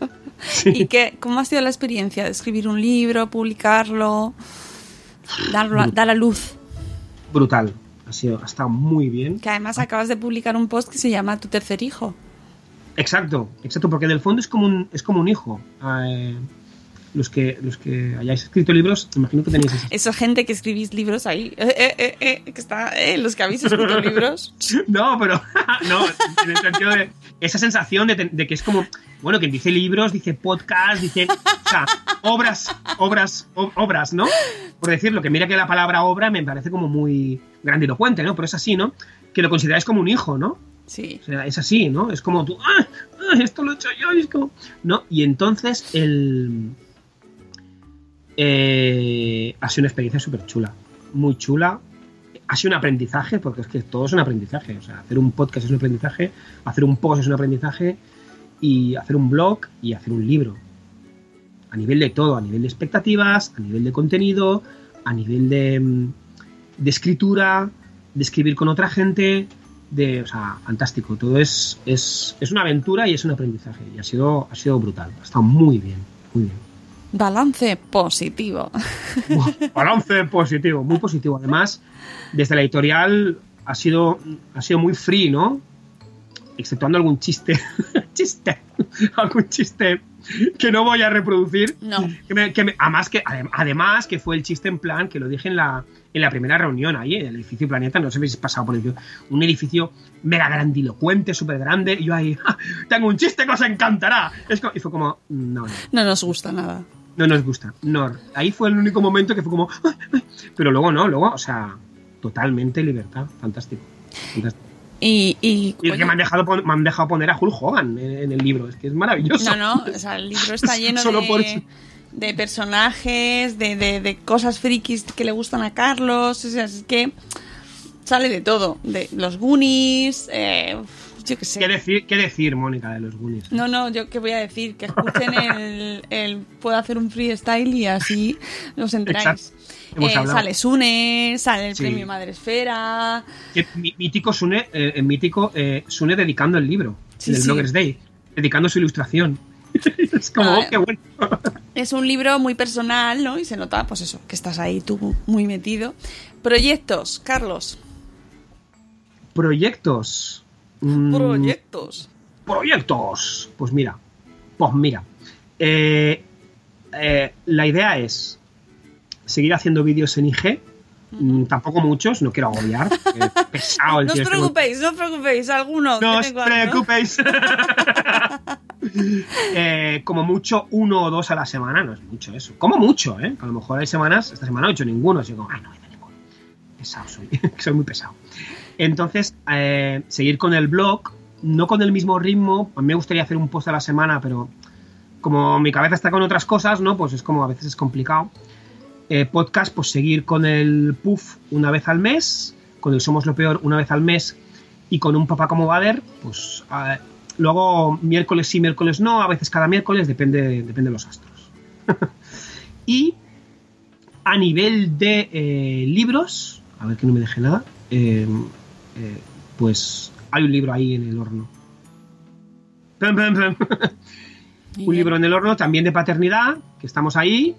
Speaker 3: ¿Y qué, cómo ha sido la experiencia de escribir un libro, publicarlo, darlo a- dar a luz?
Speaker 4: Brutal. Ha sido, ha estado muy bien.
Speaker 3: Que además acabas de publicar un post que se llama Tu tercer hijo.
Speaker 4: Exacto, exacto, porque del fondo es como un, es como un hijo. Eh, los que, los que hayáis escrito libros, imagino que tenéis esa
Speaker 3: Esa gente que escribís libros ahí, eh, eh, eh, eh, que está, eh, los que habéis escrito libros.
Speaker 4: No, pero no, en el sentido de esa sensación de, de que es como, bueno, quien dice libros, dice podcast, dice, o sea, obras, obras, obras, ¿no? Por decirlo, que mira que la palabra obra me parece como muy grandilocuente, ¿no? Pero es así, ¿no? Que lo consideráis como un hijo, ¿no?
Speaker 3: Sí.
Speaker 4: O sea, es así, ¿no? Es como tú, ¡ah! ¡ah! Esto lo he hecho yo, y es como. ¿No? Y entonces el. eh, ha sido una experiencia súper chula. Muy chula. Ha sido un aprendizaje, porque es que todo es un aprendizaje. O sea, hacer un podcast es un aprendizaje, hacer un post es un aprendizaje, y hacer un blog y hacer un libro. A nivel de todo, a nivel de expectativas, a nivel de contenido, a nivel de, mm, de escritura, de escribir con otra gente, de, o sea, fantástico. Todo es, es, es una aventura y es un aprendizaje. Y ha sido, ha sido brutal. Ha estado muy bien, muy bien.
Speaker 3: Balance positivo.
Speaker 4: Balance positivo, muy positivo. Además, desde la editorial ha sido, ha sido muy free, ¿no? Exceptuando algún chiste. chiste. algún chiste que no voy a reproducir.
Speaker 3: No.
Speaker 4: Que me- que me- además, que, adem- además que fue el chiste en plan que lo dije en la, en la primera reunión ahí, en el edificio Planeta, no sé si habéis pasado por el edificio, un edificio mega grandilocuente, súper grande, y yo ahí, "Ja, tengo un chiste que os encantará. Es y fue como, no, no.
Speaker 3: No nos gusta nada.
Speaker 4: No nos gusta. No. Ahí fue el único momento que fue como. "Ay, ay". Pero luego no, luego, o sea, totalmente libertad. Fantástico. Fantástico.
Speaker 3: Y, y,
Speaker 4: Y es que me han, dejado, me han dejado poner a Hulk Hogan en, en el libro. Es que es maravilloso.
Speaker 3: no, no, o sea, el libro está lleno
Speaker 4: Solo por
Speaker 3: de,
Speaker 4: eso.
Speaker 3: De personajes, de, de- de cosas frikis que le gustan a Carlos. O sea, es que sale de todo. De los Goonies, eh, yo qué sé.
Speaker 4: ¿Qué decir, ¿Qué decir, Mónica, de los Goonies?
Speaker 3: No, no, yo qué voy a decir, que escuchen el, el puedo hacer un freestyle y así os enteráis. Eh, sale Sune, sale el
Speaker 4: Sí.
Speaker 3: premio Madre Esfera.
Speaker 4: Mítico Sune, eh, mítico eh, Sune dedicando el libro,
Speaker 3: Sí,
Speaker 4: en el
Speaker 3: sí.
Speaker 4: Bloggers Day, dedicando su ilustración. es como,
Speaker 3: Ah,
Speaker 4: oh, qué bueno.
Speaker 3: Es un libro muy personal, ¿no? Y se nota, pues eso, que estás ahí tú muy metido. Proyectos, Carlos.
Speaker 4: Proyectos. Mm,
Speaker 3: Proyectos.
Speaker 4: proyectos. Pues mira, pues mira. Eh, eh, la idea es seguir haciendo vídeos en IG. Mm, Tampoco muchos, no quiero agobiar. eh, pesado el
Speaker 3: No os
Speaker 4: este.
Speaker 3: preocupéis, no os preocupéis, alguno.
Speaker 4: No os
Speaker 3: cuando.
Speaker 4: preocupéis. Eh, como mucho, uno o dos a la semana, no es mucho eso. Como mucho, ¿eh? A lo mejor hay semanas, esta semana no he hecho ninguno, así como, ay, no ninguno. Pesado soy, soy muy pesado. Entonces, eh, seguir con el blog, no con el mismo ritmo. A mí me gustaría hacer un post a la semana, pero como mi cabeza está con otras cosas, ¿no? Pues es como a veces es complicado. Eh, podcast, pues seguir con el puff una vez al mes, con el Somos lo Peor una vez al mes y con un papá como Bader, pues luego miércoles sí, miércoles no, a veces cada miércoles, depende, depende de los astros. y a nivel de eh, libros, a ver que no me deje nada, eh, eh, pues hay un libro ahí en el horno. Un libro en el horno también de paternidad, que estamos ahí.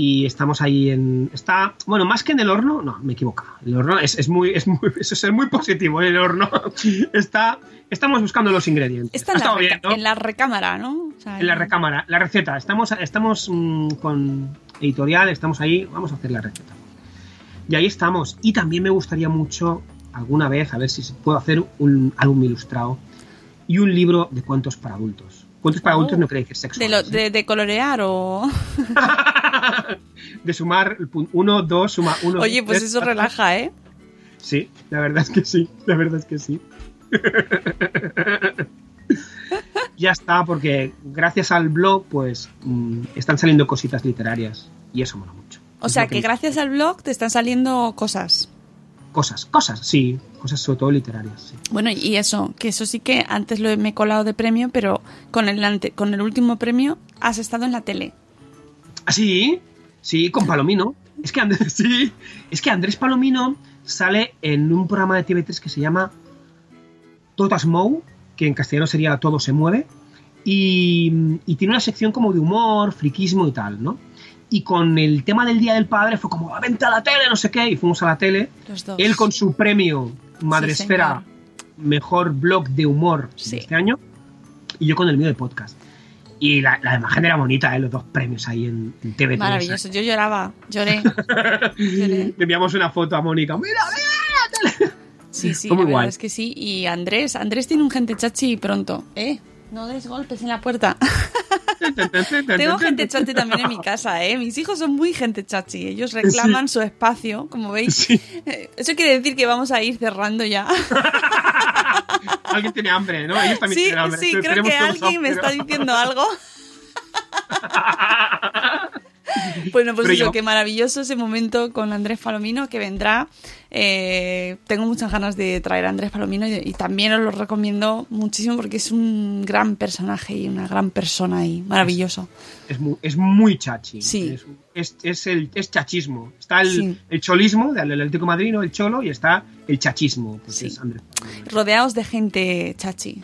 Speaker 4: Y estamos ahí en. Está. Bueno, más que en el horno, no, me equivoco. El horno es, es muy. Es muy eso es muy positivo. El horno está. Estamos buscando los ingredientes.
Speaker 3: Está en la,
Speaker 4: bien, ¿no?
Speaker 3: en la recámara, ¿no? O sea,
Speaker 4: En la recámara, la receta. Estamos, estamos mm, con editorial, estamos ahí, vamos a hacer la receta. Y ahí estamos. Y también me gustaría mucho, alguna vez, a ver si puedo hacer un álbum ilustrado y un libro de cuentos para adultos. Cuentos para
Speaker 3: Oh.
Speaker 4: adultos no quiere decir sexo.
Speaker 3: de, lo- de, de colorear o...
Speaker 4: de sumar el pun- uno, dos, suma uno.
Speaker 3: Oye, pues
Speaker 4: tres,
Speaker 3: eso
Speaker 4: cuatro.
Speaker 3: relaja, ¿eh?
Speaker 4: Sí, la verdad es que sí, la verdad es que sí. ya está, porque gracias al blog, pues mm, están saliendo cositas literarias y eso mola mucho.
Speaker 3: O
Speaker 4: Es
Speaker 3: sea, que gracias al blog te están saliendo cosas.
Speaker 4: Cosas, cosas, sí, cosas sobre todo literarias, sí.
Speaker 3: Bueno, y eso, que eso sí que antes lo he, me he colado de premio, pero con el, ante- con el último premio has estado en la tele.
Speaker 4: Ah, sí, sí, con Palomino. Es que, Andrés, sí, es que Andrés Palomino sale en un programa de TV3 que se llama Totas Mou, que en castellano sería Todo se mueve, y, y tiene una sección como de humor, friquismo y tal, ¿no? Y con el tema del Día del Padre fue como, "Ah, vente a la tele, no sé qué, y fuimos a la tele.
Speaker 3: Los dos.
Speaker 4: Él con su premio Madresfera,
Speaker 3: señor.
Speaker 4: mejor blog de humor
Speaker 3: Sí.
Speaker 4: de este año, y yo con el mío de podcast. Y la, la imagen era bonita, ¿eh? los dos premios ahí en, en TV3.
Speaker 3: Maravilloso, yo lloraba, lloré. lloré.
Speaker 4: Le enviamos una foto a Mónica. ¡Mira, mira!
Speaker 3: Sí, sí, la verdad es que sí. Y Andrés, Andrés tiene un gente chachi pronto. ¿Eh? No des golpes en la puerta. Tengo gente chachi también en mi casa, ¿eh? Mis hijos son muy gente chachi. Ellos reclaman su espacio, como veis.
Speaker 4: Sí.
Speaker 3: Eh, Eso quiere decir que vamos a ir cerrando ya.
Speaker 4: Alguien tiene hambre, ¿no? Ellos también
Speaker 3: Sí,
Speaker 4: tienen hambre.
Speaker 3: sí, creo que alguien me está diciendo algo. Bueno, pues eso,
Speaker 4: yo-
Speaker 3: qué maravilloso ese momento con Andrés Palomino que vendrá. Eh, tengo muchas ganas de traer a Andrés Palomino y, y también os lo recomiendo muchísimo porque es un gran personaje y una gran persona y maravilloso.
Speaker 4: Es muy, es muy chachi.
Speaker 3: Sí.
Speaker 4: Es, es, es el, es chachismo. Está el,
Speaker 3: Sí.
Speaker 4: el cholismo del Atlético de Madrid, ¿no? el cholo, y está el chachismo. Pues
Speaker 3: Sí.
Speaker 4: es.
Speaker 3: Rodeados de gente chachi.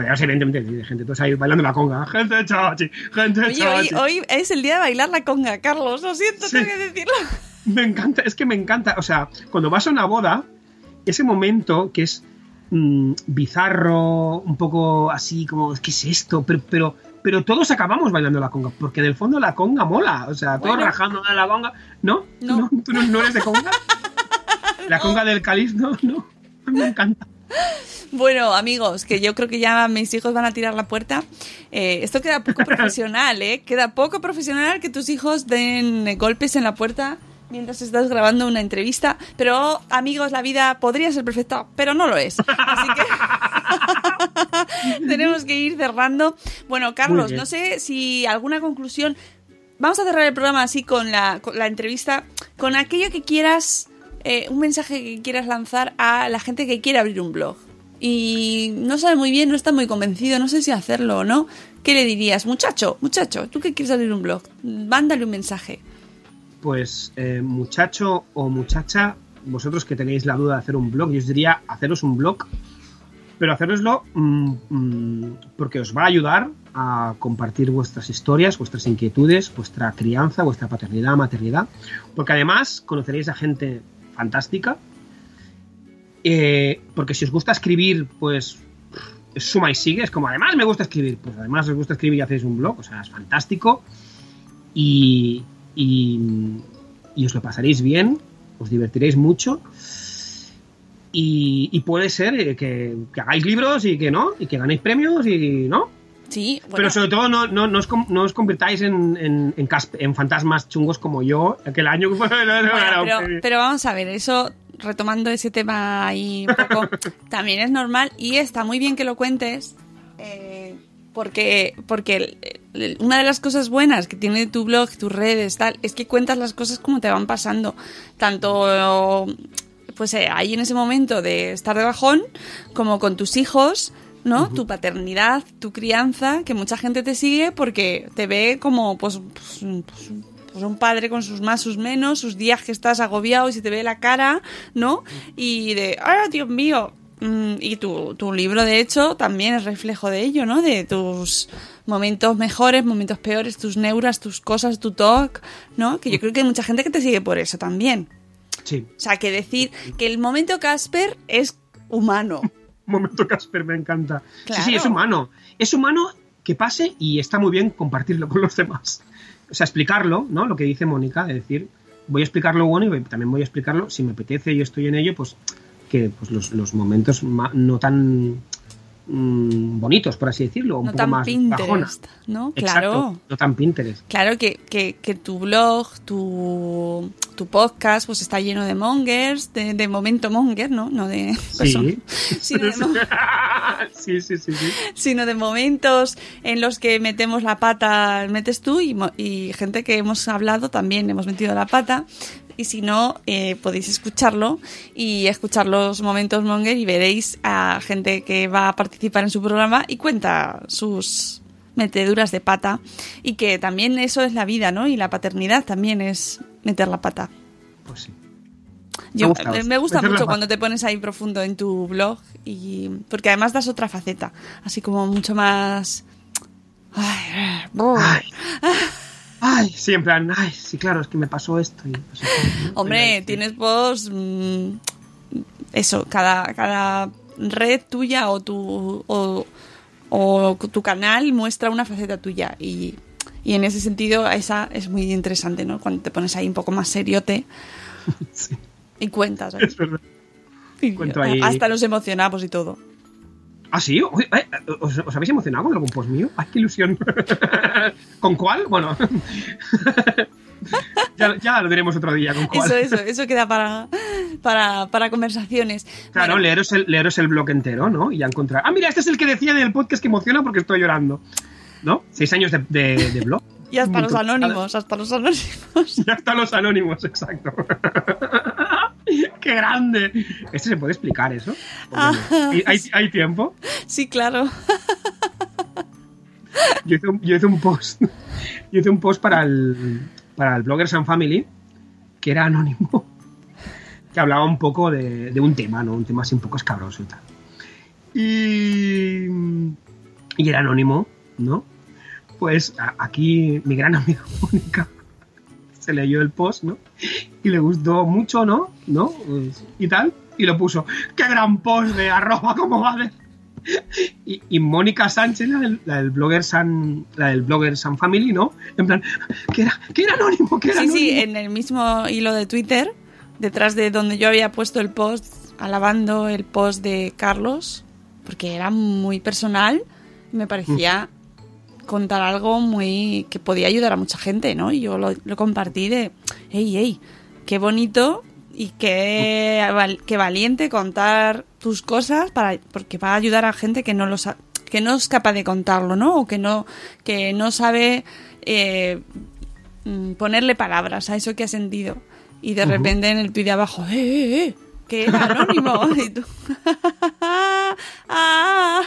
Speaker 4: Sí. Lo ya evidentemente de gente. Todos ahí bailando la conga. Gente chachi, gente
Speaker 3: Oye, hoy,
Speaker 4: chachi.
Speaker 3: hoy es el día de bailar la conga, Carlos. Lo siento,
Speaker 4: Sí.
Speaker 3: tengo que decirlo.
Speaker 4: Me encanta, es que me encanta. O sea, cuando vas a una boda, ese momento que es mm, bizarro, un poco así como, ¿qué es esto? Pero, pero, pero todos acabamos bailando la conga, porque en el fondo la conga mola. O sea, todos
Speaker 3: Bueno.
Speaker 4: rajando de la conga. ¿No?
Speaker 3: No.
Speaker 4: ¿Tú no, no eres de conga? ¿La conga del cáliz? No, no. Me encanta.
Speaker 3: Bueno, amigos, que yo creo que ya mis hijos van a tirar la puerta. Eh, esto queda poco profesional, ¿eh? Queda poco profesional que tus hijos den golpes en la puerta mientras estás grabando una entrevista. Pero, amigos, la vida podría ser perfecta, pero no lo es. Así que tenemos que ir cerrando. Bueno, Carlos, no sé si alguna conclusión. Vamos a cerrar el programa así con la, con la entrevista, con aquello que quieras, eh, un mensaje que quieras lanzar a la gente que quiere abrir un blog. Y no sabe muy bien, no está muy convencido, no sé si hacerlo o no. ¿Qué le dirías? Muchacho, muchacho, tú que quieres abrir un blog, mándale un mensaje.
Speaker 4: Pues, eh, muchacho o muchacha, vosotros que tenéis la duda de hacer un blog, yo os diría haceros un blog, pero haceroslo mm, mm, porque os va a ayudar a compartir vuestras historias, vuestras inquietudes, vuestra crianza, vuestra paternidad, maternidad, porque además conoceréis a gente fantástica, eh, porque si os gusta escribir, pues es suma y sigue, es como además me gusta escribir, pues además os gusta escribir y hacéis un blog, o sea, es fantástico. Y, y, y os lo pasaréis bien, os divertiréis mucho. Y, y puede ser eh, que, que hagáis libros y que no, y que ganéis premios y no.
Speaker 3: Sí, bueno,
Speaker 4: Pero sobre todo no, no, no, os, no os convirtáis en, en, en cas- en fantasmas chungos como yo aquel año. que fue-
Speaker 3: Bueno, pero, pero vamos a ver, eso, retomando ese tema ahí un poco, también es normal y está muy bien que lo cuentes, eh, porque, porque una de las cosas buenas que tiene tu blog, tus redes, tal, es que cuentas las cosas como te van pasando, tanto pues eh, ahí en ese momento de estar de bajón, como con tus hijos, ¿no? Tu paternidad, tu crianza, que mucha gente te sigue porque te ve como, pues, pues, pues, pues un padre con sus más, sus menos, sus días que estás agobiado y se te ve la cara, ¿no? Y de, ¡ah, Dios mío! Mm, Y tu, tu libro, de hecho, también es reflejo de ello, ¿no? De tus momentos mejores, momentos peores, tus neuras, tus cosas, tu talk, ¿no? Que yo creo que hay mucha gente que te sigue por eso también.
Speaker 4: Sí,
Speaker 3: O sea, que decir que el momento Casper es humano.
Speaker 4: momento Casper me encanta.
Speaker 3: Claro.
Speaker 4: Sí, sí, es humano. Es humano que pase y está muy bien compartirlo con los demás. O sea, explicarlo, ¿no? Lo que dice Mónica, de decir, voy a explicar lo bueno y también voy a explicarlo, si me apetece y estoy en ello, pues que pues, los, los momentos no tan mm, bonitos, por así decirlo, un
Speaker 3: No
Speaker 4: poco
Speaker 3: tan
Speaker 4: más bajona.
Speaker 3: Pinterest, ¿no?
Speaker 4: Exacto,
Speaker 3: Claro.
Speaker 4: no tan Pinterest.
Speaker 3: Claro que, que, que tu blog, tu, tu podcast, pues está lleno de mongers, de, de momento monger, ¿no? No de
Speaker 4: Sí.
Speaker 3: sino, de,
Speaker 4: sí, sí, sí, sí.
Speaker 3: sino de momentos en los que metemos la pata, metes tú y, y gente que hemos hablado también hemos metido la pata. Y si no, eh, podéis escucharlo y escuchar los momentos monger y veréis a gente que va a participar en su programa y cuenta sus meteduras de pata y que también eso es la vida, ¿no? Y la paternidad también es meter la pata.
Speaker 4: Pues sí.
Speaker 3: Yo,
Speaker 4: Me gusta,
Speaker 3: me, me gusta
Speaker 4: meter la
Speaker 3: mucho cuando te pones ahí profundo en tu blog y porque además das otra faceta, así como mucho más Ay.
Speaker 4: Ay. Sí, en plan, ay, sí, claro, es que me pasó esto.
Speaker 3: Hombre, tienes vos mm, eso, cada, cada red tuya o tu o, o tu canal muestra una faceta tuya y, y en ese sentido esa es muy interesante, ¿no? Cuando te pones ahí un poco más seriote
Speaker 4: Sí,
Speaker 3: y cuentas.
Speaker 4: es verdad.
Speaker 3: Y
Speaker 4: cuento ahí-
Speaker 3: Hasta nos emocionamos y todo.
Speaker 4: ¿Ah, sí? Eh, ¿os, os habéis emocionado con algún post mío? ¡Ay, qué ilusión! ¿Con cuál? Bueno, ya, ya lo diremos otro día. ¿Con cuál?
Speaker 3: Eso, eso, eso queda para, para, para conversaciones.
Speaker 4: Claro,
Speaker 3: Bueno,
Speaker 4: leeros, el, leeros el blog entero, ¿no? Y ya encontrar. Ah, mira, este es el que decía del podcast que emociona porque estoy llorando. ¿No? Seis años de, de- de blog.
Speaker 3: y hasta los anónimos, hasta los anónimos.
Speaker 4: Ya están los anónimos, exacto. ¡Qué grande! ¿Este se puede explicar eso?
Speaker 3: Ah,
Speaker 4: ¿Hay, hay, hay tiempo?
Speaker 3: Sí, claro.
Speaker 4: Yo hice un, yo hice un post. Yo hice un post para el, para el Bloggers and Family que era anónimo. Que hablaba un poco de, de un tema, ¿no? Un tema así un poco escabroso y tal. Y. Y era anónimo, ¿no? Pues a- aquí mi gran amiga Mónica se leyó el post, ¿no? Y le gustó mucho, ¿no? ¿No? Y tal. Y lo puso. ¡Qué gran post de arroba como vale! Y, y Mónica Sánchez, la del, la del blogger San, la del blogger San Family, ¿no? En plan, que era, que era anónimo, que era
Speaker 3: Sí, sí, en el mismo hilo de Twitter, detrás de donde yo había puesto el post, alabando el post de Carlos, porque era muy personal, me parecía contar algo muy que podía ayudar a mucha gente, ¿no? Y yo lo, lo compartí de, hey, hey, qué bonito y qué, val- qué valiente contar tus cosas para porque va a ayudar a gente que no lo que no es capaz de contarlo, ¿no? O que no que no sabe eh, mm, ponerle palabras a eso que ha sentido. Y de repente en el tuit de abajo, ¡eh, eh, eh! Que era anónimo. y tú, "Ah".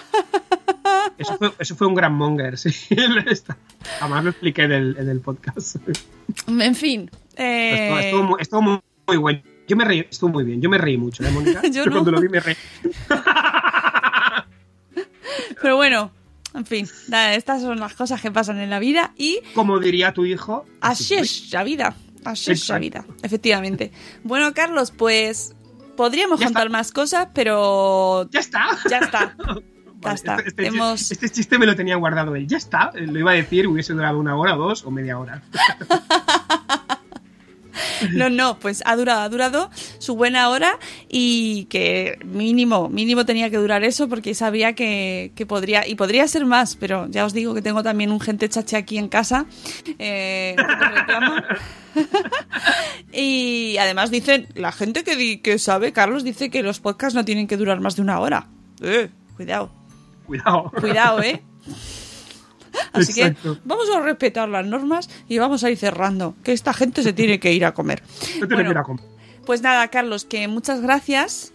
Speaker 4: Eso fue, eso fue un gran monger, sí. Además lo expliqué en el, en el podcast.
Speaker 3: En fin. eh,
Speaker 4: Estuvo, estuvo muy, estuvo muy, muy bueno. Yo me reí, estuvo muy bien. Yo me reí mucho, ¿eh, Mónica?
Speaker 3: Yo no.
Speaker 4: cuando lo vi me reí.
Speaker 3: Pero bueno, en fin, nada, estas son las cosas que pasan en la vida y
Speaker 4: Como diría tu hijo.
Speaker 3: así es la vida. Así es la vida, efectivamente. Bueno, Carlos, pues podríamos contar más cosas, pero
Speaker 4: Ya está.
Speaker 3: ya está.
Speaker 4: Vale,
Speaker 3: está.
Speaker 4: Este, este-
Speaker 3: Hemos-
Speaker 4: este chiste me lo tenía guardado él. Ya está. eh, Lo iba a decir, hubiese durado una hora, dos o media hora.
Speaker 3: No, no, pues ha durado, ha durado su buena hora y que mínimo, mínimo tenía que durar eso porque sabía que, que podría, y podría ser más, pero ya os digo que tengo también un gente chache aquí en casa eh, y además dicen, la gente que, que sabe, Carlos, dice que los podcasts no tienen que durar más de una hora. Eh, cuidado,
Speaker 4: Cuidado.
Speaker 3: cuidado, ¿eh? Así
Speaker 4: Exacto.
Speaker 3: que vamos a respetar las normas y vamos a ir cerrando, que esta gente se tiene que ir a comer.
Speaker 4: No te
Speaker 3: Bueno,
Speaker 4: lo quiero comer.
Speaker 3: pues nada, Carlos, que muchas gracias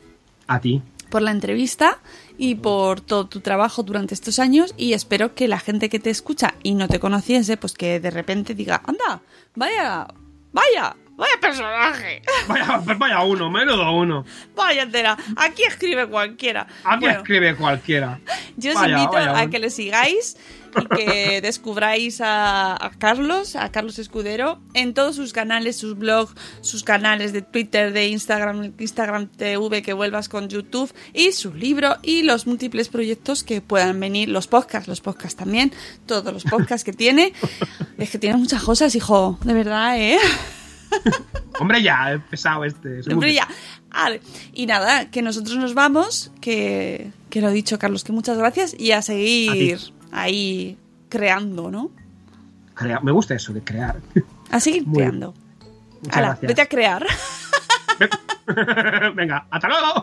Speaker 4: A ti.
Speaker 3: por la entrevista y por todo tu trabajo durante estos años y espero que la gente que te escucha y no te conociese, pues que de repente diga, anda, vaya, vaya, vaya personaje,
Speaker 4: Vaya, vaya uno, menudo uno.
Speaker 3: vaya entera, aquí escribe cualquiera.
Speaker 4: Aquí
Speaker 3: Bueno,
Speaker 4: escribe cualquiera.
Speaker 3: yo os
Speaker 4: Vaya,
Speaker 3: invito
Speaker 4: vaya
Speaker 3: a que le sigáis y que descubráis a, a Carlos, a Carlos Escudero, en todos sus canales, sus blogs, sus canales de Twitter, de Instagram, Instagram TV, que vuelvas con YouTube, y su libro y los múltiples proyectos que puedan venir, los podcasts, los podcasts también, todos los podcasts que tiene. Es que tiene muchas cosas, hijo, de verdad, ¿eh?
Speaker 4: Hombre, ya, he pesado este.
Speaker 3: Hombre, ya. Vale. Y nada, que nosotros nos vamos, que, que lo he dicho, Carlos, que muchas gracias y a seguir ahí creando, ¿no?
Speaker 4: Crea- Me gusta eso de crear.
Speaker 3: A seguir
Speaker 4: Muy
Speaker 3: creando. Hala, vete a crear.
Speaker 4: Venga, hasta luego.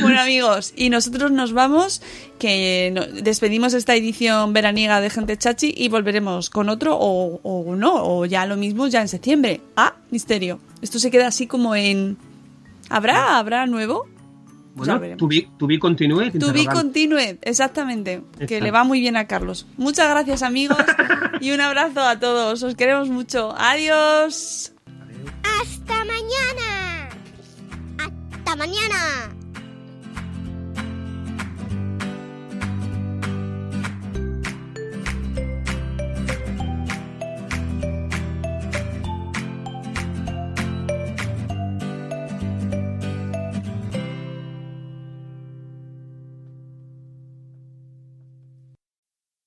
Speaker 3: bueno, amigos, y nosotros nos vamos, que despedimos esta edición veraniega de Gente Chachi y volveremos con otro o, o no, o ya lo mismo ya en septiembre. Ah, misterio. Esto se queda así como en... ¿Habrá? ¿Habrá nuevo?
Speaker 4: Bueno, to be, to be continue.
Speaker 3: To be continue, exactamente. Que le va muy bien a Carlos. Muchas gracias, amigos. y un abrazo a todos. Os queremos mucho. Adiós.
Speaker 2: ¡Hasta mañana! ¡Hasta mañana!